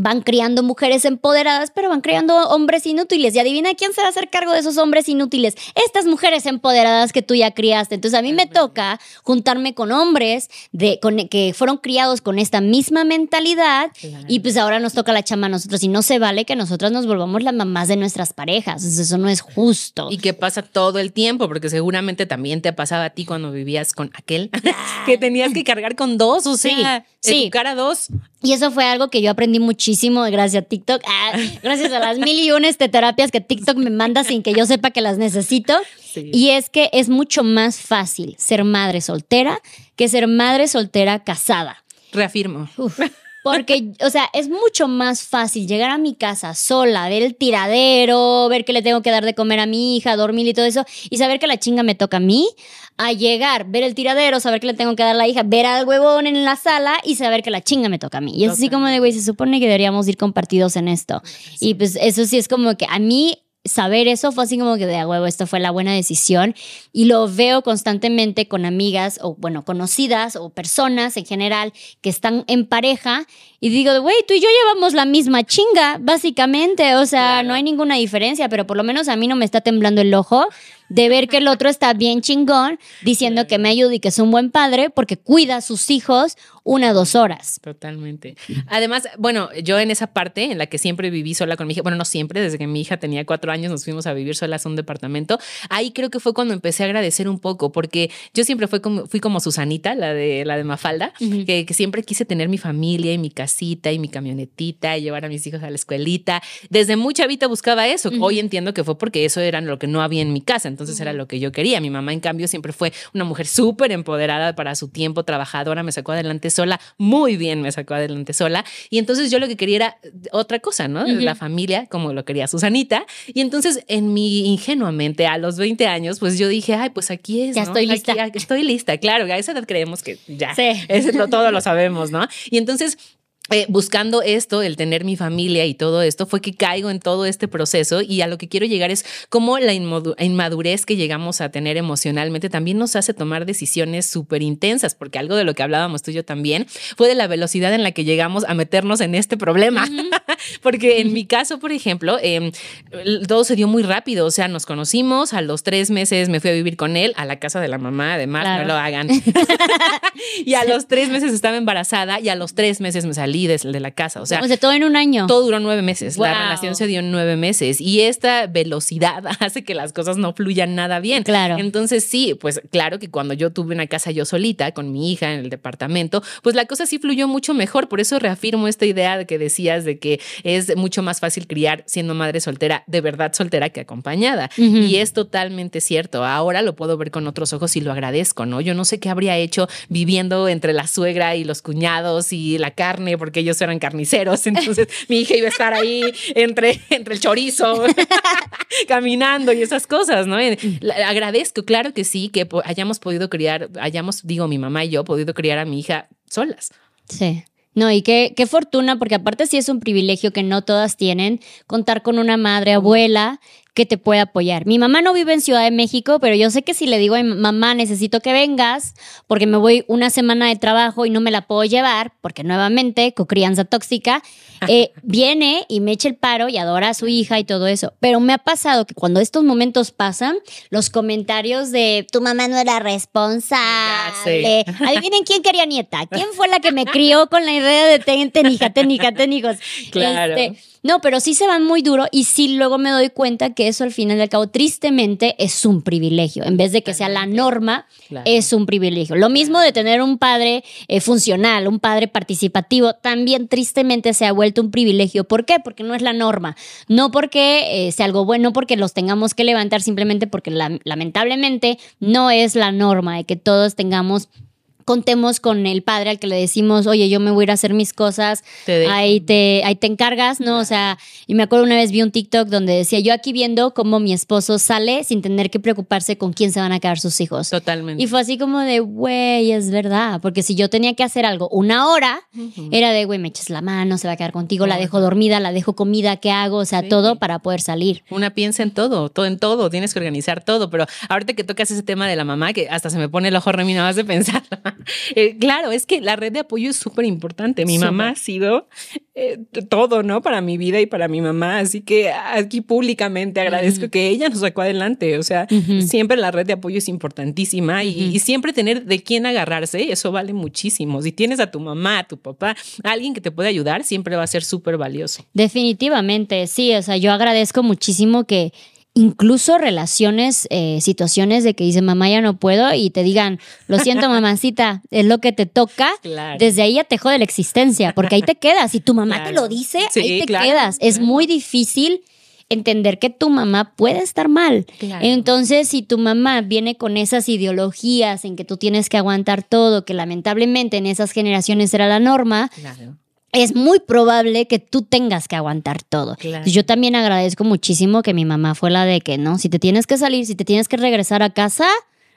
van criando mujeres empoderadas, pero van criando hombres inútiles. Y adivina quién se va a hacer cargo de esos hombres inútiles. Estas mujeres empoderadas que tú ya criaste. Entonces a mí me toca juntarme con hombres de, con, que fueron criados con esta misma mentalidad y pues ahora nos toca la chama a nosotros. Y no se vale que nosotras nos volvamos las mamás de nuestras parejas. eso no es justo. Y que pasa todo el tiempo, porque seguramente también te pasaba a ti cuando vivías con aquel que tenías que cargar con dos, o sea, sí, educar a dos. Y eso fue algo que yo aprendí muchísimo gracias a TikTok. Ah, gracias a las mil y unes de terapias que TikTok me manda sin que yo sepa que las necesito. Y es que es mucho más fácil ser madre soltera que ser madre soltera casada. Reafirmo. Porque, o sea, es mucho más fácil llegar a mi casa sola, ver el tiradero, ver que le tengo que dar de comer a mi hija, dormir y todo eso, y saber que la chinga me toca a mí, a llegar, ver el tiradero, saber que le tengo que dar a la hija, ver al huevón en la sala y saber que la chinga me toca a mí. Y es así como de, güey, se supone que deberíamos ir compartidos en esto. Y pues eso sí es como que a mí saber eso fue así como que de a huevo, esto fue la buena decisión. Y lo veo constantemente con amigas o, bueno, conocidas o personas en general que están en pareja. Y digo, güey, tú y yo llevamos la misma chinga, básicamente. O sea, no hay ninguna diferencia, pero por lo menos a mí no me está temblando el ojo de ver que el otro está bien chingón, diciendo que me ayuda y que es un buen padre porque cuida a sus hijos una o dos horas. Totalmente. Además, bueno, yo en esa parte en la que siempre viví sola con mi hija, bueno, no siempre, desde que mi hija tenía cuatro años nos fuimos a vivir solas a un departamento, ahí creo que fue cuando empecé a agradecer un poco, porque yo siempre fui como, fui como Susanita, la de, la de Mafalda, que, siempre quise tener mi familia y mi casita y mi camionetita y llevar a mis hijos a la escuelita. Desde muy chavita buscaba eso. Hoy entiendo que fue porque eso era lo que no había en mi casa, entonces era lo que yo quería. Mi mamá, en cambio, siempre fue una mujer súper empoderada para su tiempo, trabajadora, me sacó adelante sola, muy bien me sacó adelante sola. Y entonces yo lo que quería era otra cosa, ¿no? La familia, como lo quería Susanita. Y entonces, en mi ingenuamente, a los 20 años, pues yo dije, ay, pues aquí es. Ya estoy lista. estoy lista, claro. A esa edad creemos que ya. Sí. Todo lo sabemos, ¿no? Y entonces eh, buscando esto, el tener mi familia y todo esto, fue que caigo en todo este proceso y a lo que quiero llegar es cómo la inmadurez que llegamos a tener emocionalmente también nos hace tomar decisiones súper intensas, porque algo de lo que hablábamos tú y yo también fue de la velocidad en la que llegamos a meternos en este problema. porque en mi caso, por ejemplo, em, todo se dio muy rápido, o sea, nos conocimos, a los tres meses me fui a vivir con él a la casa de la mamá, además, no lo hagan. y a los tres meses estaba embarazada y a los tres meses me salí de la casa. O sea, todo en un año. Todo duró nueve meses. La relación se dio en nueve meses. Y esta velocidad hace que las cosas no fluyan nada bien. Claro. Entonces, sí, pues claro que cuando yo tuve una casa yo solita con mi hija en el departamento, pues la cosa sí fluyó mucho mejor. Por eso reafirmo esta idea de que decías de que es mucho más fácil criar siendo madre soltera, de verdad soltera que acompañada. Y es totalmente cierto. Ahora lo puedo ver con otros ojos y lo agradezco, ¿no? Yo no sé qué habría hecho viviendo entre la suegra y los cuñados y la carne, porque ellos eran carniceros, entonces mi hija iba a estar ahí entre, entre el chorizo, caminando y esas cosas, ¿no? Agradezco, claro que sí, que hayamos podido criar, hayamos, digo, mi mamá y yo, podido criar a mi hija solas. Sí. No, y qué, qué fortuna, porque aparte sí es un privilegio que no todas tienen, contar con una madre, abuela, que te puede apoyar. Mi mamá no vive en Ciudad de México, pero yo sé que si le digo a mi mamá, necesito que vengas porque me voy una semana de trabajo y no me la puedo llevar, porque nuevamente, cocrianza tóxica, eh, viene y me echa el paro y adora a su hija y todo eso. Pero me ha pasado que cuando estos momentos pasan, los comentarios de tu mamá no era responsable. Adivinen quién quería nieta. ¿Quién fue la que me crió con la idea de ten, ten hija, ten hija, ten hijos? Claro. Este, no, pero sí se van muy duro y sí luego me doy cuenta que eso al final y al cabo, tristemente, es un privilegio. En vez de que sea la norma, Claro. es un privilegio. Lo mismo de tener un padre eh, funcional, un padre participativo, también tristemente se ha vuelto un privilegio. ¿Por qué? Porque no es la norma. No porque eh, sea algo bueno, porque los tengamos que levantar, simplemente porque la- lamentablemente no es la norma de que todos tengamos contemos con el padre al que le decimos, oye, yo me voy a ir a hacer mis cosas, Te ahí te, ahí te encargas, ¿no? O sea, y me acuerdo una vez vi un TikTok donde decía, yo aquí viendo cómo mi esposo sale sin tener que preocuparse con quién se van a quedar sus hijos. Totalmente. Y fue así como de, güey, es verdad, porque si yo tenía que hacer algo una hora, era de, güey, me echas la mano, se va a quedar contigo, la dejo dormida, la dejo comida, ¿qué hago? O sea, Sí. todo para poder salir. Una piensa en todo, todo en todo, tienes que organizar todo, pero ahorita que tocas ese tema de la mamá, que hasta se me pone el ojo nada más de pensar. Eh, claro, es que la red de apoyo es súper importante. Mi mamá ha sido eh, todo, ¿no? Para mi vida y para mi mamá. Así que aquí públicamente agradezco que ella nos sacó adelante. O sea, siempre la red de apoyo es importantísima y, y siempre tener de quién agarrarse, eso vale muchísimo. Si tienes a tu mamá, a tu papá, a alguien que te puede ayudar, siempre va a ser súper valioso. Definitivamente, sí, o sea, yo agradezco muchísimo que incluso relaciones, eh, situaciones de que dice mamá ya no puedo y te digan, lo siento mamacita, es lo que te toca, Claro. desde ahí ya te jode la existencia, porque ahí te quedas, si tu mamá te lo dice, Sí, ahí te claro, quedas, es muy difícil entender que tu mamá puede estar mal. Claro. Entonces, si tu mamá viene con esas ideologías en que tú tienes que aguantar todo, que lamentablemente en esas generaciones era la norma, Claro. Es muy probable que tú tengas que aguantar todo. Claro. Yo también agradezco muchísimo que mi mamá fue la de que, no, si te tienes que salir, si te tienes que regresar a casa,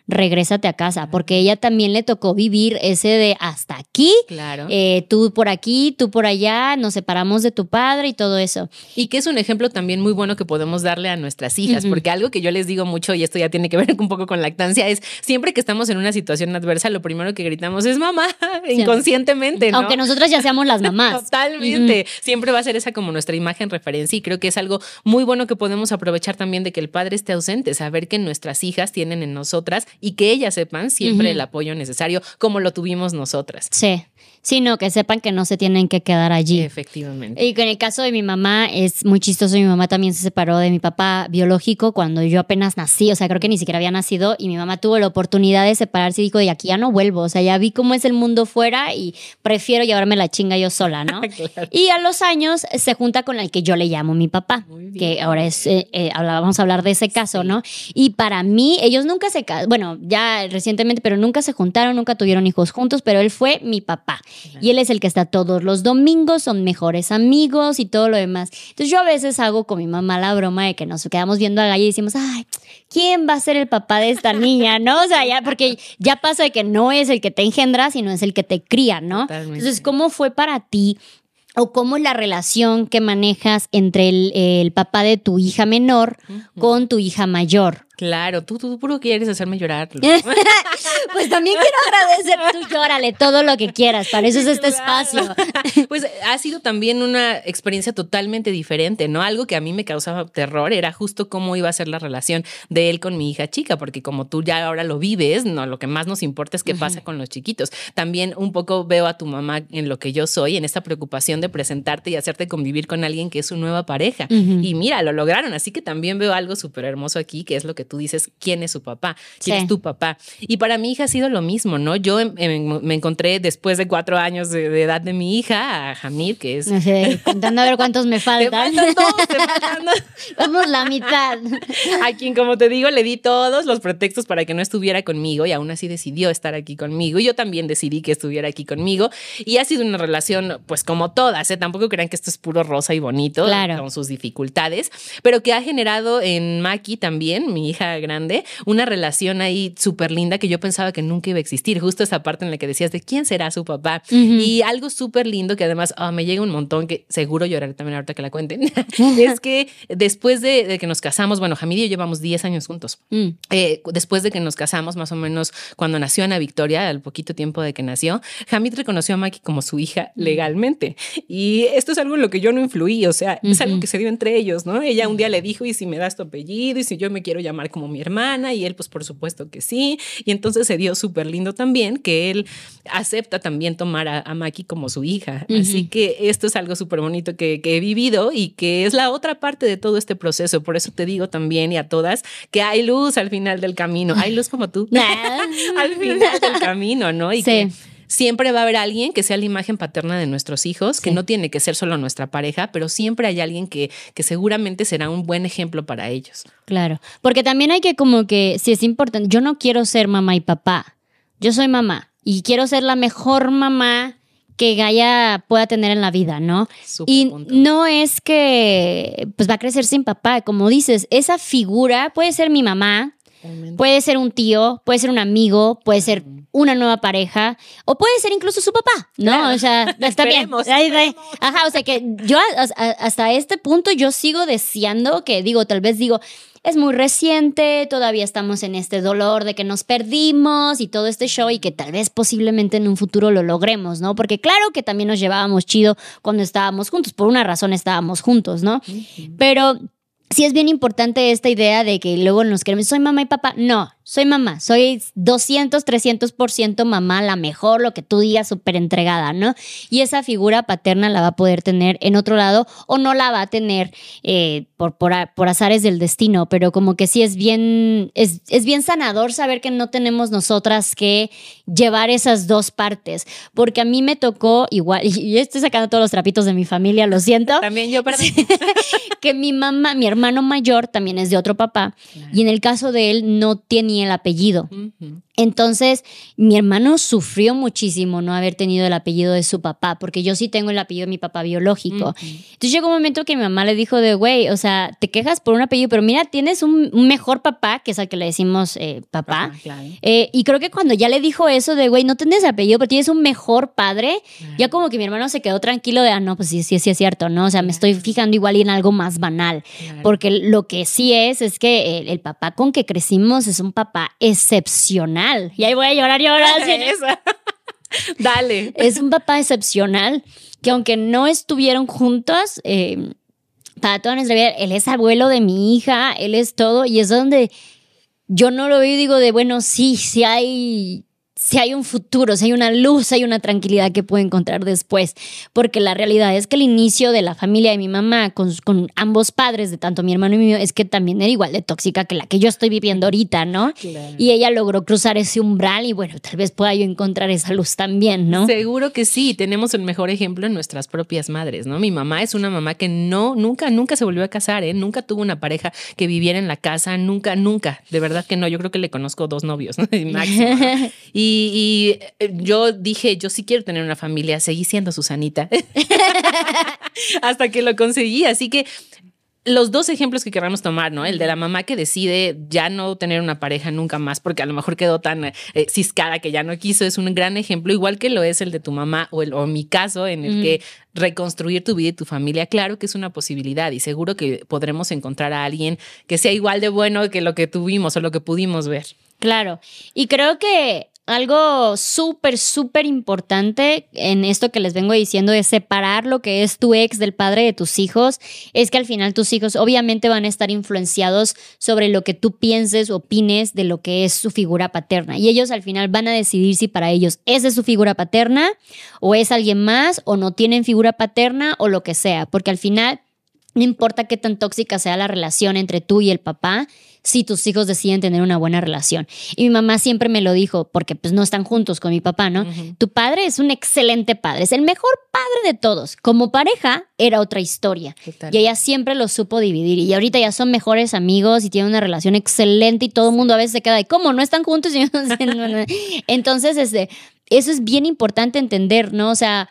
regrésate a casa, porque ella también le tocó vivir ese de hasta aquí, Claro. eh, tú por aquí, tú por allá, nos separamos de tu padre y todo eso. Y que es un ejemplo también muy bueno que podemos darle a nuestras hijas, porque algo que yo les digo mucho, y esto ya tiene que ver un poco con lactancia, es siempre que estamos en una situación adversa, lo primero que gritamos es mamá, inconscientemente, ¿no? Aunque nosotras ya seamos las mamás. Totalmente. Siempre va a ser esa como nuestra imagen referencia y creo que es algo muy bueno que podemos aprovechar también de que el padre esté ausente, saber que nuestras hijas tienen en nosotras y que ellas sepan siempre el apoyo necesario como lo tuvimos nosotras. Sí, sino que sepan que no se tienen que quedar allí. Efectivamente. Y que en el caso de mi mamá es muy chistoso. Mi mamá también se separó de mi papá biológico cuando yo apenas nací. O sea, creo que ni siquiera había nacido. Y mi mamá tuvo la oportunidad de separarse y dijo: De aquí ya no vuelvo. O sea, ya vi cómo es el mundo fuera y prefiero llevarme la chinga yo sola, ¿no? Claro. Y a los años se junta con el que yo le llamo mi papá, que ahora es, eh, eh, vamos a hablar de ese caso, ¿no? Y para mí, ellos nunca se casaron, bueno, ya recientemente, pero nunca se juntaron, nunca tuvieron hijos juntos, pero él fue mi papá. Y él es el que está todos los domingos, son mejores amigos y todo lo demás. Entonces yo a veces hago con mi mamá la broma de que nos quedamos viendo a Gaya y decimos, ay, ¿quién va a ser el papá de esta niña? ¿No? O sea, ya, porque ya pasa de que no es el que te engendra, sino es el que te cría, ¿no? Totalmente. Entonces, ¿cómo fue para ti? ¿O cómo es la relación que manejas entre el, el papá de tu hija menor con tu hija mayor? Claro, tú, tú puro quieres hacerme llorar. Pues también quiero agradecer, tú llórale todo lo que quieras, para eso es este espacio. Pues ha sido también una experiencia totalmente diferente, ¿no? Algo que a mí me causaba terror era justo cómo iba a ser la relación de él con mi hija chica, porque como tú ya ahora lo vives, no, lo que más nos importa es qué pasa con los chiquitos. También un poco veo a tu mamá en lo que yo soy, en esta preocupación de presentarte y hacerte convivir con alguien que es su nueva pareja. Y mira, lo lograron, así que también veo algo súper hermoso aquí, que es lo que tú dices, quién es su papá, quién Sí. es tu papá. Y para mi hija ha sido lo mismo, ¿no? Yo em- em- me encontré después de cuatro años de, de edad de mi hija, a Hamid, que es... No sé, contando a ver cuántos me Te faltan. faltan dos, te faltan dos. Vamos la mitad. A quien, como te digo, le di todos los pretextos para que no estuviera conmigo y aún así decidió estar aquí conmigo. Y yo también decidí que estuviera aquí conmigo. Y ha sido una relación, pues como todas, ¿eh? tampoco crean que esto es puro rosa y bonito, Claro. con sus dificultades, pero que ha generado en Maki también, mi hija grande, una relación ahí súper linda que yo pensaba que nunca iba a existir. Justo esa parte en la que decías de quién será su papá. Y algo súper lindo que además ah, me llega un montón, que seguro lloraré también ahorita que la cuenten, es que después de, que nos casamos, bueno, Hamid y yo llevamos 10 años juntos. Mm. Eh, después de que nos casamos, más o menos cuando nació Ana Victoria, al poquito tiempo de que nació, Hamid reconoció a Maki como su hija mm. legalmente. Y esto es algo en lo que yo no influí, o sea, es algo que se dio entre ellos, ¿no? Ella un día le dijo, ¿y si me das tu apellido? ¿Y si yo me quiero llamar como mi hermana? Y él, pues por supuesto que sí. Y entonces se dio súper lindo también que él acepta también tomar a, Maki como su hija. Así que esto es algo súper bonito que, que he vivido y que es la otra parte de todo este proceso. Por eso te digo también y a todas que hay luz al final del camino. Hay luz como tú. al final del camino, ¿no? Y que siempre va a haber alguien que sea la imagen paterna de nuestros hijos, que no tiene que ser solo nuestra pareja, pero siempre hay alguien que, que seguramente será un buen ejemplo para ellos. Claro, porque también hay que como que, si es importante, yo no quiero ser mamá y papá, yo soy mamá y quiero ser la mejor mamá que Gaia pueda tener en la vida, ¿no? y no es que pues va a crecer sin papá, como dices, esa figura puede ser mi mamá, puede ser un tío, puede ser un amigo, puede ser una nueva pareja o puede ser incluso su papá, ¿no? O sea, está bien. Ajá, o sea que yo hasta este punto yo sigo deseando que digo, tal vez digo, es muy reciente, todavía estamos en este dolor de que nos perdimos y todo este show y que tal vez posiblemente en un futuro lo logremos, ¿no? Porque claro que también nos llevábamos chido cuando estábamos juntos, por una razón estábamos juntos, ¿no? Pero sí es bien importante esta idea de que luego nos queremos, soy mamá y papá. No, soy mamá, soy 200, 300% mamá, la mejor, lo que tú digas, súper entregada, ¿no? Y esa figura paterna la va a poder tener en otro lado o no la va a tener eh, por, por, azares del destino, pero como que sí es bien, es, es bien sanador saber que no tenemos nosotras que llevar esas dos partes, porque a mí me tocó igual, y estoy sacando todos los trapitos de mi familia, lo siento. También yo, perdón. que mi mamá, mi hermano mayor también es de otro papá, y en el caso de él no tiene el apellido. Entonces, mi hermano sufrió muchísimo no haber tenido el apellido de su papá, porque yo sí tengo el apellido de mi papá biológico. Entonces llegó un momento que mi mamá le dijo de, güey, o sea, te quejas por un apellido, pero mira, tienes un, mejor papá, que es al que le decimos eh, papá. Eh, y creo que cuando ya le dijo eso de, güey, no tienes apellido, pero tienes un mejor padre, ya como que mi hermano se quedó tranquilo de, ah, no, pues sí, sí, sí es cierto, ¿no? O sea, me estoy fijando igual en algo más banal, porque lo que sí es, es que el papá con que crecimos es un papá excepcional y ahí voy a llorar, llorar. Dale. Es un papá excepcional que aunque no estuvieron juntos, eh, para toda nuestra vida, él es abuelo de mi hija, él es todo, y es donde yo no lo veo y digo de, bueno, sí, sí hay si hay un futuro, si hay una luz, hay una tranquilidad que puedo encontrar después. Porque la realidad es que el inicio de la familia de mi mamá con, con ambos padres, de tanto mi hermano y mío, es que también era igual de tóxica que la que yo estoy viviendo ahorita, ¿no? Y ella logró cruzar ese umbral y bueno, tal vez pueda yo encontrar esa luz también, ¿no? Seguro que sí, tenemos el mejor ejemplo en nuestras propias madres, ¿no? Mi mamá es una mamá que no, nunca, nunca se volvió a casar, ¿eh? Nunca tuvo una pareja que viviera en la casa, nunca, nunca, de verdad que no, yo creo que le conozco dos novios, ¿no? Máximo. Y y, eh, yo dije, yo sí quiero tener una familia, seguí siendo Susanita hasta que lo conseguí. Así que los dos ejemplos que queramos tomar, ¿no? El de la mamá que decide ya no tener una pareja nunca más porque a lo mejor quedó tan eh, ciscada que ya no quiso, es un gran ejemplo, igual que lo es el de tu mamá o, el, o mi caso en el que reconstruir tu vida y tu familia, claro que es una posibilidad y seguro que podremos encontrar a alguien que sea igual de bueno que lo que tuvimos o lo que pudimos ver. Claro, y creo que algo súper, súper importante en esto que les vengo diciendo es separar lo que es tu ex del padre de tus hijos. Es que al final tus hijos obviamente van a estar influenciados sobre lo que tú pienses, opines de lo que es su figura paterna. Y ellos al final van a decidir si para ellos esa es su figura paterna o es alguien más o no tienen figura paterna o lo que sea. Porque al final no importa qué tan tóxica sea la relación entre tú y el papá, si tus hijos deciden tener una buena relación. Y mi mamá siempre me lo dijo, porque pues no están juntos con mi papá, ¿no? Tu padre es un excelente padre, es el mejor padre de todos. Como pareja era otra historia. Y ella siempre lo supo dividir. Y ahorita ya son mejores amigos y tienen una relación excelente y todo el mundo a veces se queda de, ¿cómo? ¿No están juntos? Entonces, este, eso es bien importante entender, ¿no? O sea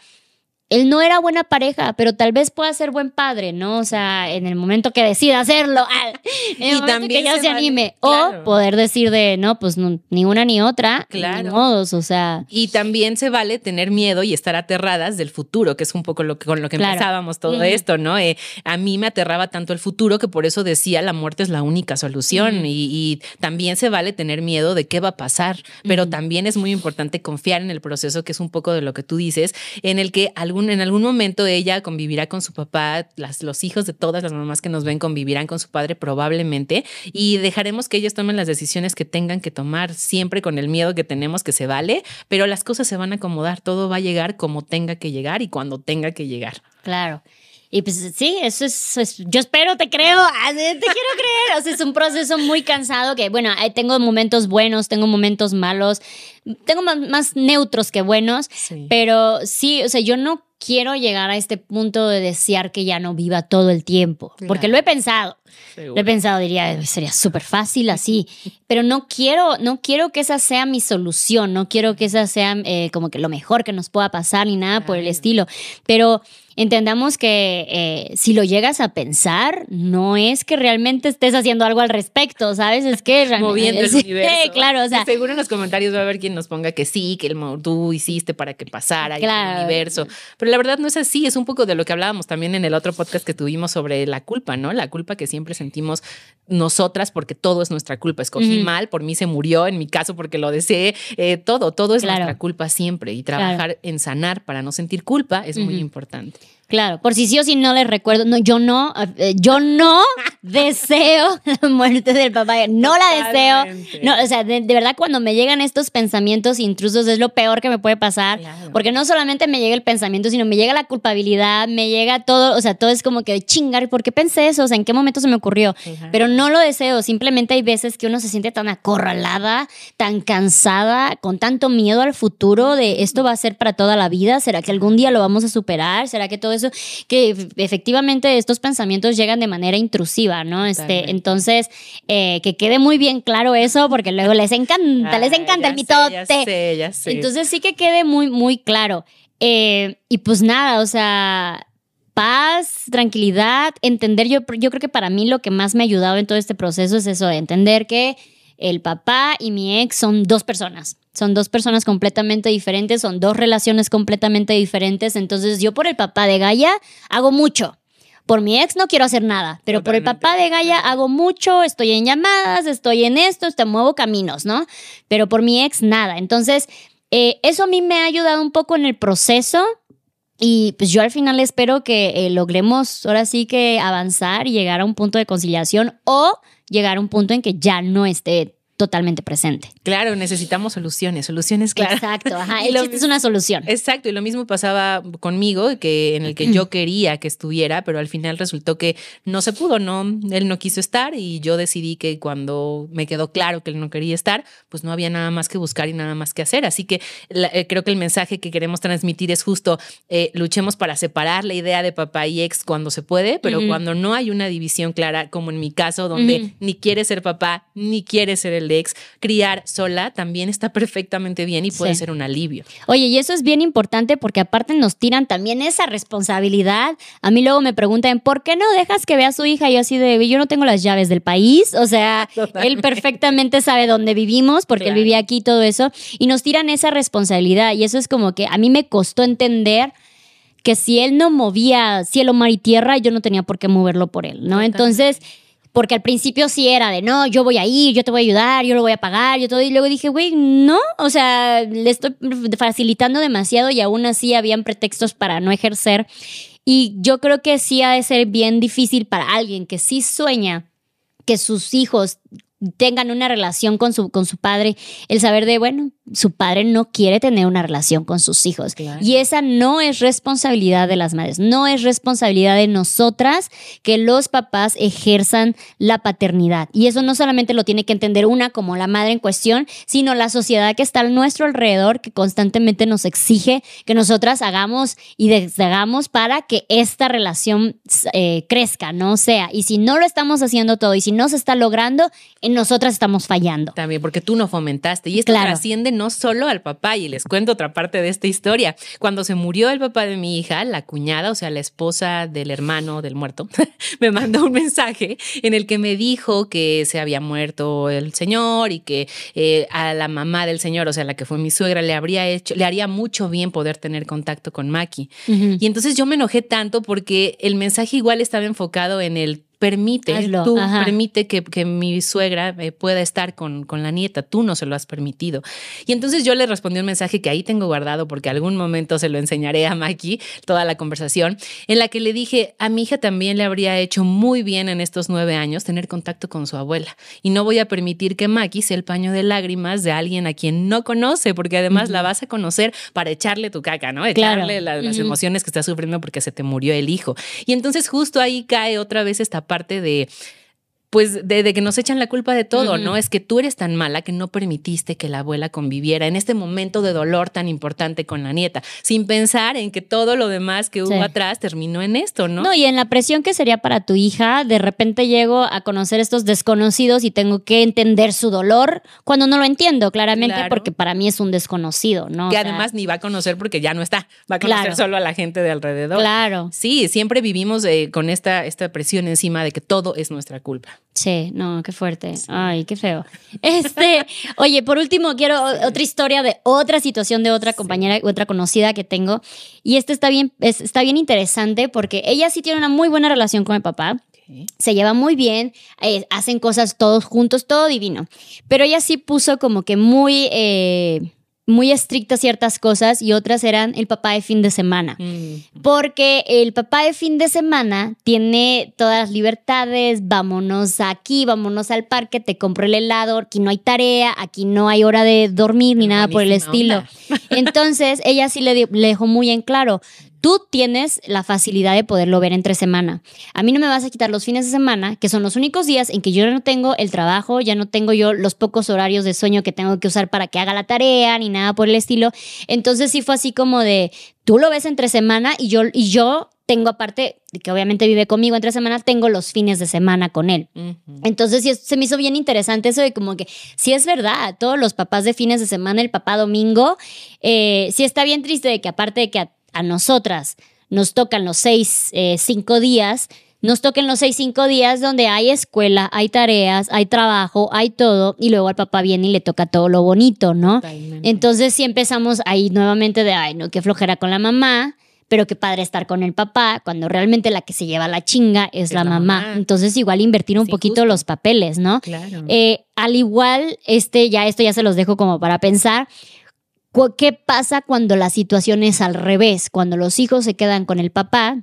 él no era buena pareja, pero tal vez pueda ser buen padre, ¿no? O sea, en el momento que decida hacerlo, en el Y también que ya se se, vale, anime. claro. O poder decir de, no, pues no, ni una ni otra, Claro. ni modos, o sea, Y también se vale tener miedo y estar aterradas del futuro, que es un poco lo que, con lo que Claro. empezábamos todo esto, ¿no? Eh, a mí me aterraba tanto el futuro que por eso decía la muerte es la única solución. Y, y también se vale tener miedo de qué va a pasar, pero también es muy importante confiar en el proceso, que es un poco de lo que tú dices, en el que algún, en algún momento ella convivirá con su papá, las, los hijos de todas las mamás que nos ven convivirán con su padre probablemente y dejaremos que ellos tomen las decisiones que tengan que tomar, siempre con el miedo que tenemos que se vale, pero las cosas se van a acomodar, todo va a llegar como tenga que llegar y cuando tenga que llegar. claro. Y pues sí, eso es, es- yo espero, te creo, te quiero creer. O sea, es un proceso muy cansado que, bueno, ahí tengo momentos buenos, tengo momentos malos, tengo más, más neutros que buenos, Sí. pero sí, o sea, yo no quiero llegar a este punto de desear que ya no viva todo el tiempo, porque Claro. lo he pensado. Lo he pensado, diría, sería súper fácil así, pero no quiero, no quiero que esa sea mi solución, no quiero que esa sea eh, como que lo mejor que nos pueda pasar ni nada por el estilo, pero entendamos que eh, si lo llegas a pensar, no es que realmente estés haciendo algo al respecto, ¿sabes? Es que realmente... moviendo el Sí, universo. claro, o sea, seguro en los comentarios va a haber quien nos ponga que sí, que el tú hiciste para que pasara y el Claro. universo. Pero la verdad no es así, es un poco de lo que hablábamos también en el otro podcast que tuvimos sobre la culpa, ¿no? La culpa que siempre sentimos nosotras porque todo es nuestra culpa. Escogí mal, por mí se murió, en mi caso porque lo deseé, eh, todo, todo es Claro. nuestra culpa siempre y trabajar en sanar para no sentir culpa es muy importante. Claro, por si sí o si no les recuerdo, no, yo no, eh, yo no deseo la muerte del papá, no la deseo. No, o sea, de, de verdad cuando me llegan estos pensamientos intrusos es lo peor que me puede pasar, Claro. porque no solamente me llega el pensamiento, sino me llega la culpabilidad, me llega todo, o sea, todo es como que chingar, ¿por qué pensé eso? O sea, ¿en qué momento se me ocurrió? Pero no lo deseo, simplemente hay veces que uno se siente tan acorralada, tan cansada, con tanto miedo al futuro de esto va a ser para toda la vida, ¿será que algún día lo vamos a superar? ¿Será que todo eso, que ef- efectivamente estos pensamientos llegan de manera intrusiva, ¿no? Este, entonces, eh, que quede muy bien claro eso, porque luego les encanta, les Ay, encanta el sé, mitote. Ya sé, ya sé. Entonces sí que quede muy, muy claro. Eh, y pues nada, o sea, paz, tranquilidad, entender, yo, yo creo que para mí lo que más me ha ayudado en todo este proceso es eso, de entender que el papá y mi ex son dos personas. Son dos personas completamente diferentes, son dos relaciones completamente diferentes. Entonces yo por el papá de Gaia hago mucho. Por mi ex no quiero hacer nada, pero por el papá de Gaia hago mucho, estoy en llamadas, estoy en esto, te muevo caminos, ¿no? Pero por mi ex nada. Entonces, eh, eso a mí me ha ayudado un poco en el proceso y pues yo al final espero que eh, logremos ahora sí que avanzar y llegar a un punto de conciliación o llegar a un punto en que ya no esté totalmente presente. Claro, necesitamos soluciones, soluciones claras. Exacto, ajá. El chiste es una solución. Exacto, y lo mismo pasaba conmigo, que en el que yo quería que estuviera, pero al final resultó que no se pudo, no, él no quiso estar y yo decidí que cuando me quedó claro que él no quería estar, pues no había nada más que buscar y nada más que hacer. Así que la- eh, creo que el mensaje que queremos transmitir es justo, eh, luchemos para separar la idea de papá y ex cuando se puede, pero cuando no hay una división clara, como en mi caso, donde ni quiere ser papá, ni quiere ser el ex, criar sola también está perfectamente bien y puede Sí. ser un alivio. Oye, y eso es bien importante porque aparte nos tiran también esa responsabilidad. A mí luego me preguntan, ¿por qué no dejas que vea a su hija? Y yo así de, yo no tengo las llaves del país. O sea, él perfectamente sabe dónde vivimos porque él vivía aquí y todo eso. Y nos tiran esa responsabilidad. Y eso es como que a mí me costó entender que si él no movía cielo, mar y tierra, yo no tenía por qué moverlo por él, ¿no? Entonces, porque al principio sí era de, no, yo voy a ir, yo te voy a ayudar, yo lo voy a pagar, yo todo. Y luego dije, güey, no, o sea, le estoy facilitando demasiado y aún así habían pretextos para no ejercer. Y yo creo que sí ha de ser bien difícil para alguien que sí sueña que sus hijos tengan una relación con su, con su padre, el saber de, bueno, su padre no quiere tener una relación con sus hijos. Claro. Y esa no es responsabilidad de las madres, no es responsabilidad de nosotras que los papás ejerzan la paternidad. Y eso no solamente lo tiene que entender una como la madre en cuestión, sino la sociedad que está a nuestro alrededor, que constantemente nos exige que nosotras hagamos y deshagamos para que esta relación eh, crezca, no sea. Y si no lo estamos haciendo todo y si no se está logrando, en en nosotras estamos fallando. También, porque tú no fomentaste. Y esto trasciende no solo al papá, y les cuento otra parte de esta historia. Cuando se murió el papá de mi hija, la cuñada, o sea, la esposa del hermano del muerto, me mandó un mensaje en el que me dijo que se había muerto el señor y que eh, a la mamá del señor, o sea, la que fue mi suegra, le habría hecho, le haría mucho bien poder tener contacto con Maki. Y entonces yo me enojé tanto porque el mensaje igual estaba enfocado en el permite, tú permite que, mi suegra eh, pueda estar con, con, la nieta, tú no se lo has permitido. Y entonces yo le respondí un mensaje que ahí tengo guardado porque algún momento se lo enseñaré a Maki, toda la conversación, en la que le dije, a mi hija también le habría hecho muy bien en estos nueve años tener contacto con su abuela. Y no voy a permitir que Maki sea el paño de lágrimas de alguien a quien no conoce, porque además la vas a conocer para echarle tu caca, ¿no? Echarle las emociones que está sufriendo porque se te murió el hijo. Y entonces justo ahí cae otra vez esta parte de pues de, que nos echan la culpa de todo, ¿no? Es que tú eres tan mala que no permitiste que la abuela conviviera en este momento de dolor tan importante con la nieta, sin pensar en que todo lo demás que hubo atrás terminó en esto, ¿no? No, y en la presión que sería para tu hija, de repente llego a conocer estos desconocidos y tengo que entender su dolor cuando no lo entiendo, claramente, porque para mí es un desconocido, ¿no? Que además ni va a conocer porque ya no está, va a conocer solo a la gente de alrededor. Claro. Sí, siempre vivimos eh, con esta, esta presión encima de que todo es nuestra culpa. Sí, no, qué fuerte. Ay, qué feo. Este, oye, por último, quiero otra historia de otra situación de otra compañera, otra conocida que tengo. Y esta está bien, está bien interesante porque ella sí tiene una muy buena relación con el papá. Se lleva muy bien, eh, hacen cosas todos juntos, todo divino. Pero ella sí puso como que muy. Eh, muy estrictas ciertas cosas y otras eran el papá de fin de semana. Mm. Porque el papá de fin de semana tiene todas las libertades, vámonos aquí, vámonos al parque, te compro el helado, aquí no hay tarea, aquí no hay hora de dormir ni nada por el estilo. Entonces, ella sí le, le dejó muy en claro, Tú tienes la facilidad de poderlo ver entre semana. A mí no me vas a quitar los fines de semana, que son los únicos días en que yo no tengo el trabajo, ya no tengo yo los pocos horarios de sueño que tengo que usar para que haga la tarea ni nada por el estilo. Entonces sí fue así como de, tú lo ves entre semana y yo, y yo tengo aparte, de que obviamente vive conmigo entre semana, tengo los fines de semana con él. Entonces sí, se me hizo bien interesante eso de como que, sí es verdad, todos los papás de fines de semana, el papá domingo, eh, sí está bien triste de que aparte de que a a nosotras nos tocan los seis, eh, cinco días, nos toquen los seis, cinco días donde hay escuela, hay tareas, hay trabajo, hay todo, y luego al papá viene y le toca todo lo bonito, ¿no? Entonces sí empezamos ahí nuevamente de, ay, no, qué flojera con la mamá, pero qué padre estar con el papá, cuando realmente la que se lleva la chinga es, la, mamá. Entonces igual invertir un poquito los papeles, ¿no? Claro. Eh, al igual, este, ya esto ya se los dejo como para pensar, ¿Qué pasa cuando la situación es al revés? Cuando los hijos se quedan con el papá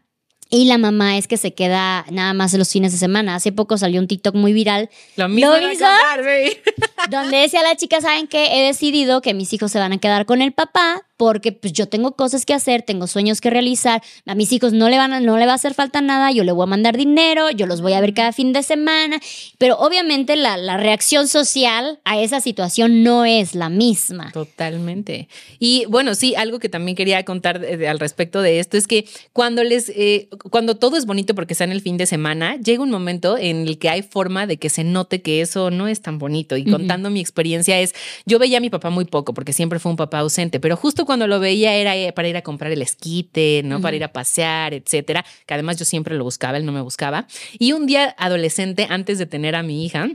y la mamá es que se queda nada más los fines de semana. Hace poco salió un TikTok muy viral. Lo mismo donde decía la chica, ¿saben qué? He decidido que mis hijos se van a quedar con el papá porque pues yo tengo cosas que hacer, tengo sueños que realizar, a mis hijos no le van a, no le va a hacer falta nada, yo le voy a mandar dinero, yo los voy a ver cada fin de semana, pero obviamente la, la reacción social a esa situación no es la misma. Totalmente. Y bueno, sí, algo que también quería contar al respecto de esto es que cuando les, eh, cuando todo es bonito porque está en el fin de semana, llega un momento en el que hay forma de que se note que eso no es tan bonito. Y contando mi experiencia es, yo veía a mi papá muy poco porque siempre fue un papá ausente, pero justo cuando lo veía era eh, para ir a comprar el esquite, ¿no? Para ir a pasear, etcétera, que además yo siempre lo buscaba, él no me buscaba. Y un día adolescente, antes de tener a mi hija,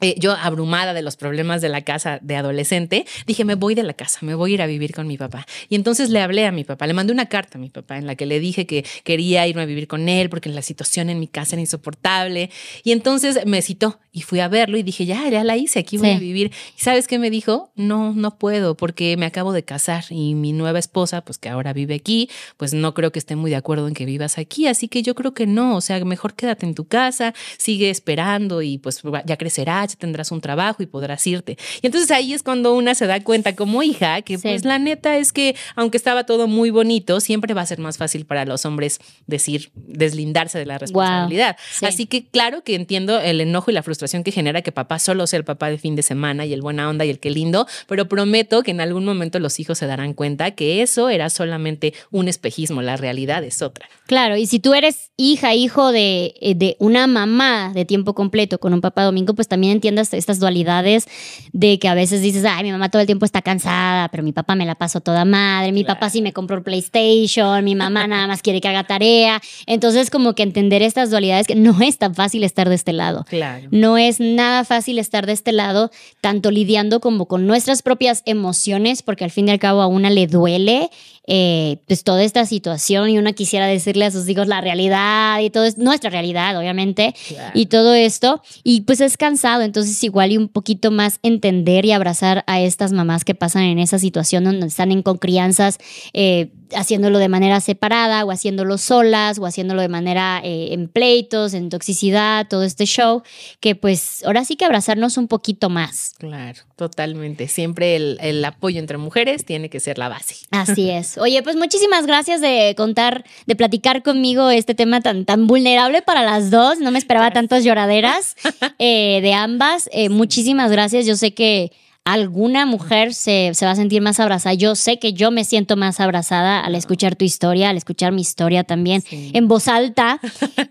eh, yo abrumada de los problemas de la casa de adolescente, dije, me voy de la casa, me voy a ir a vivir con mi papá. Y entonces le hablé a mi papá, le mandé una carta a mi papá en la que le dije que quería irme a vivir con él porque la situación en mi casa era insoportable. Y entonces me citó y fui a verlo y dije, ya, ya la hice, aquí voy a vivir. ¿Y sabes qué me dijo? No, no puedo porque me acabo de casar y mi nueva esposa, pues que ahora vive aquí, pues no creo que esté muy de acuerdo en que vivas aquí. Así que yo creo que no, o sea, mejor quédate en tu casa, sigue esperando y pues ya crecerá tendrás un trabajo y podrás irte. Y entonces ahí es cuando una se da cuenta como hija que pues la neta es que aunque estaba todo muy bonito, siempre va a ser más fácil para los hombres decir, deslindarse de la responsabilidad. Así que claro que entiendo el enojo y la frustración que genera que papá solo sea el papá de fin de semana y el buena onda y el que lindo, pero prometo que en algún momento los hijos se darán cuenta que eso era solamente un espejismo, la realidad es otra. Claro, y si tú eres hija, hijo de, eh, de una mamá de tiempo completo con un papá domingo, pues también entiendo estas dualidades de que a veces dices, ay, mi mamá todo el tiempo está cansada, pero mi papá me la pasó toda madre, mi papá sí me compró el PlayStation, mi mamá nada más quiere que haga tarea. Entonces, como que entender estas dualidades que no es tan fácil estar de este lado. Claro. No es nada fácil estar de este lado, tanto lidiando como con nuestras propias emociones, porque al fin y al cabo a una le duele eh, pues toda esta situación y una quisiera decirle a sus hijos la realidad y todo es nuestra realidad, obviamente, y todo esto, y pues es cansado, entonces igual y un poquito más entender y abrazar a estas mamás que pasan en esa situación donde están en con crianzas, eh, haciéndolo de manera separada o haciéndolo solas o haciéndolo de manera eh, en pleitos, en toxicidad, todo este show, que pues ahora sí que abrazarnos un poquito más. Claro, totalmente. Siempre el, el apoyo entre mujeres tiene que ser la base. Así es. Oye, pues muchísimas gracias de contar, de platicar conmigo este tema tan, tan vulnerable para las dos. No me esperaba tantas lloraderas eh, de ambas. Eh, muchísimas gracias. Yo sé que alguna mujer se, se va a sentir más abrazada. Yo sé que yo me siento más abrazada al escuchar tu historia, al escuchar mi historia también Sí. en voz alta.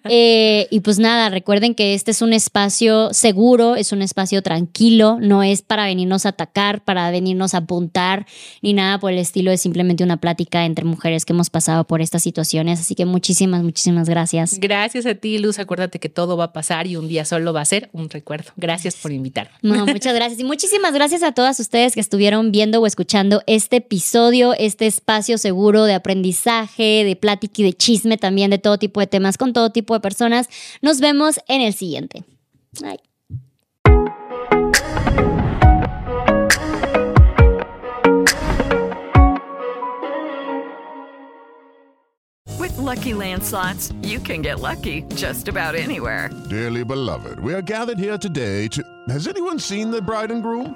Eh, y pues nada, recuerden que este es un espacio seguro, es un espacio tranquilo, no es para venirnos a atacar, para venirnos a apuntar, ni nada por el estilo, es simplemente una plática entre mujeres que hemos pasado por estas situaciones. Así que muchísimas, muchísimas gracias. Gracias a ti, Luz. Acuérdate que todo va a pasar y un día solo va a ser un recuerdo. Gracias por invitarme. No, muchas gracias. Y muchísimas gracias a todas ustedes que estuvieron viendo o escuchando este episodio, este espacio seguro de aprendizaje, de plática y de chisme también, de todo tipo de temas con todo tipo de personas. Nos vemos en el siguiente. Bye. With Lucky Land slots, you can get lucky just about anywhere. Dearly beloved, we are gathered here today to. Has anyone seen the bride and groom?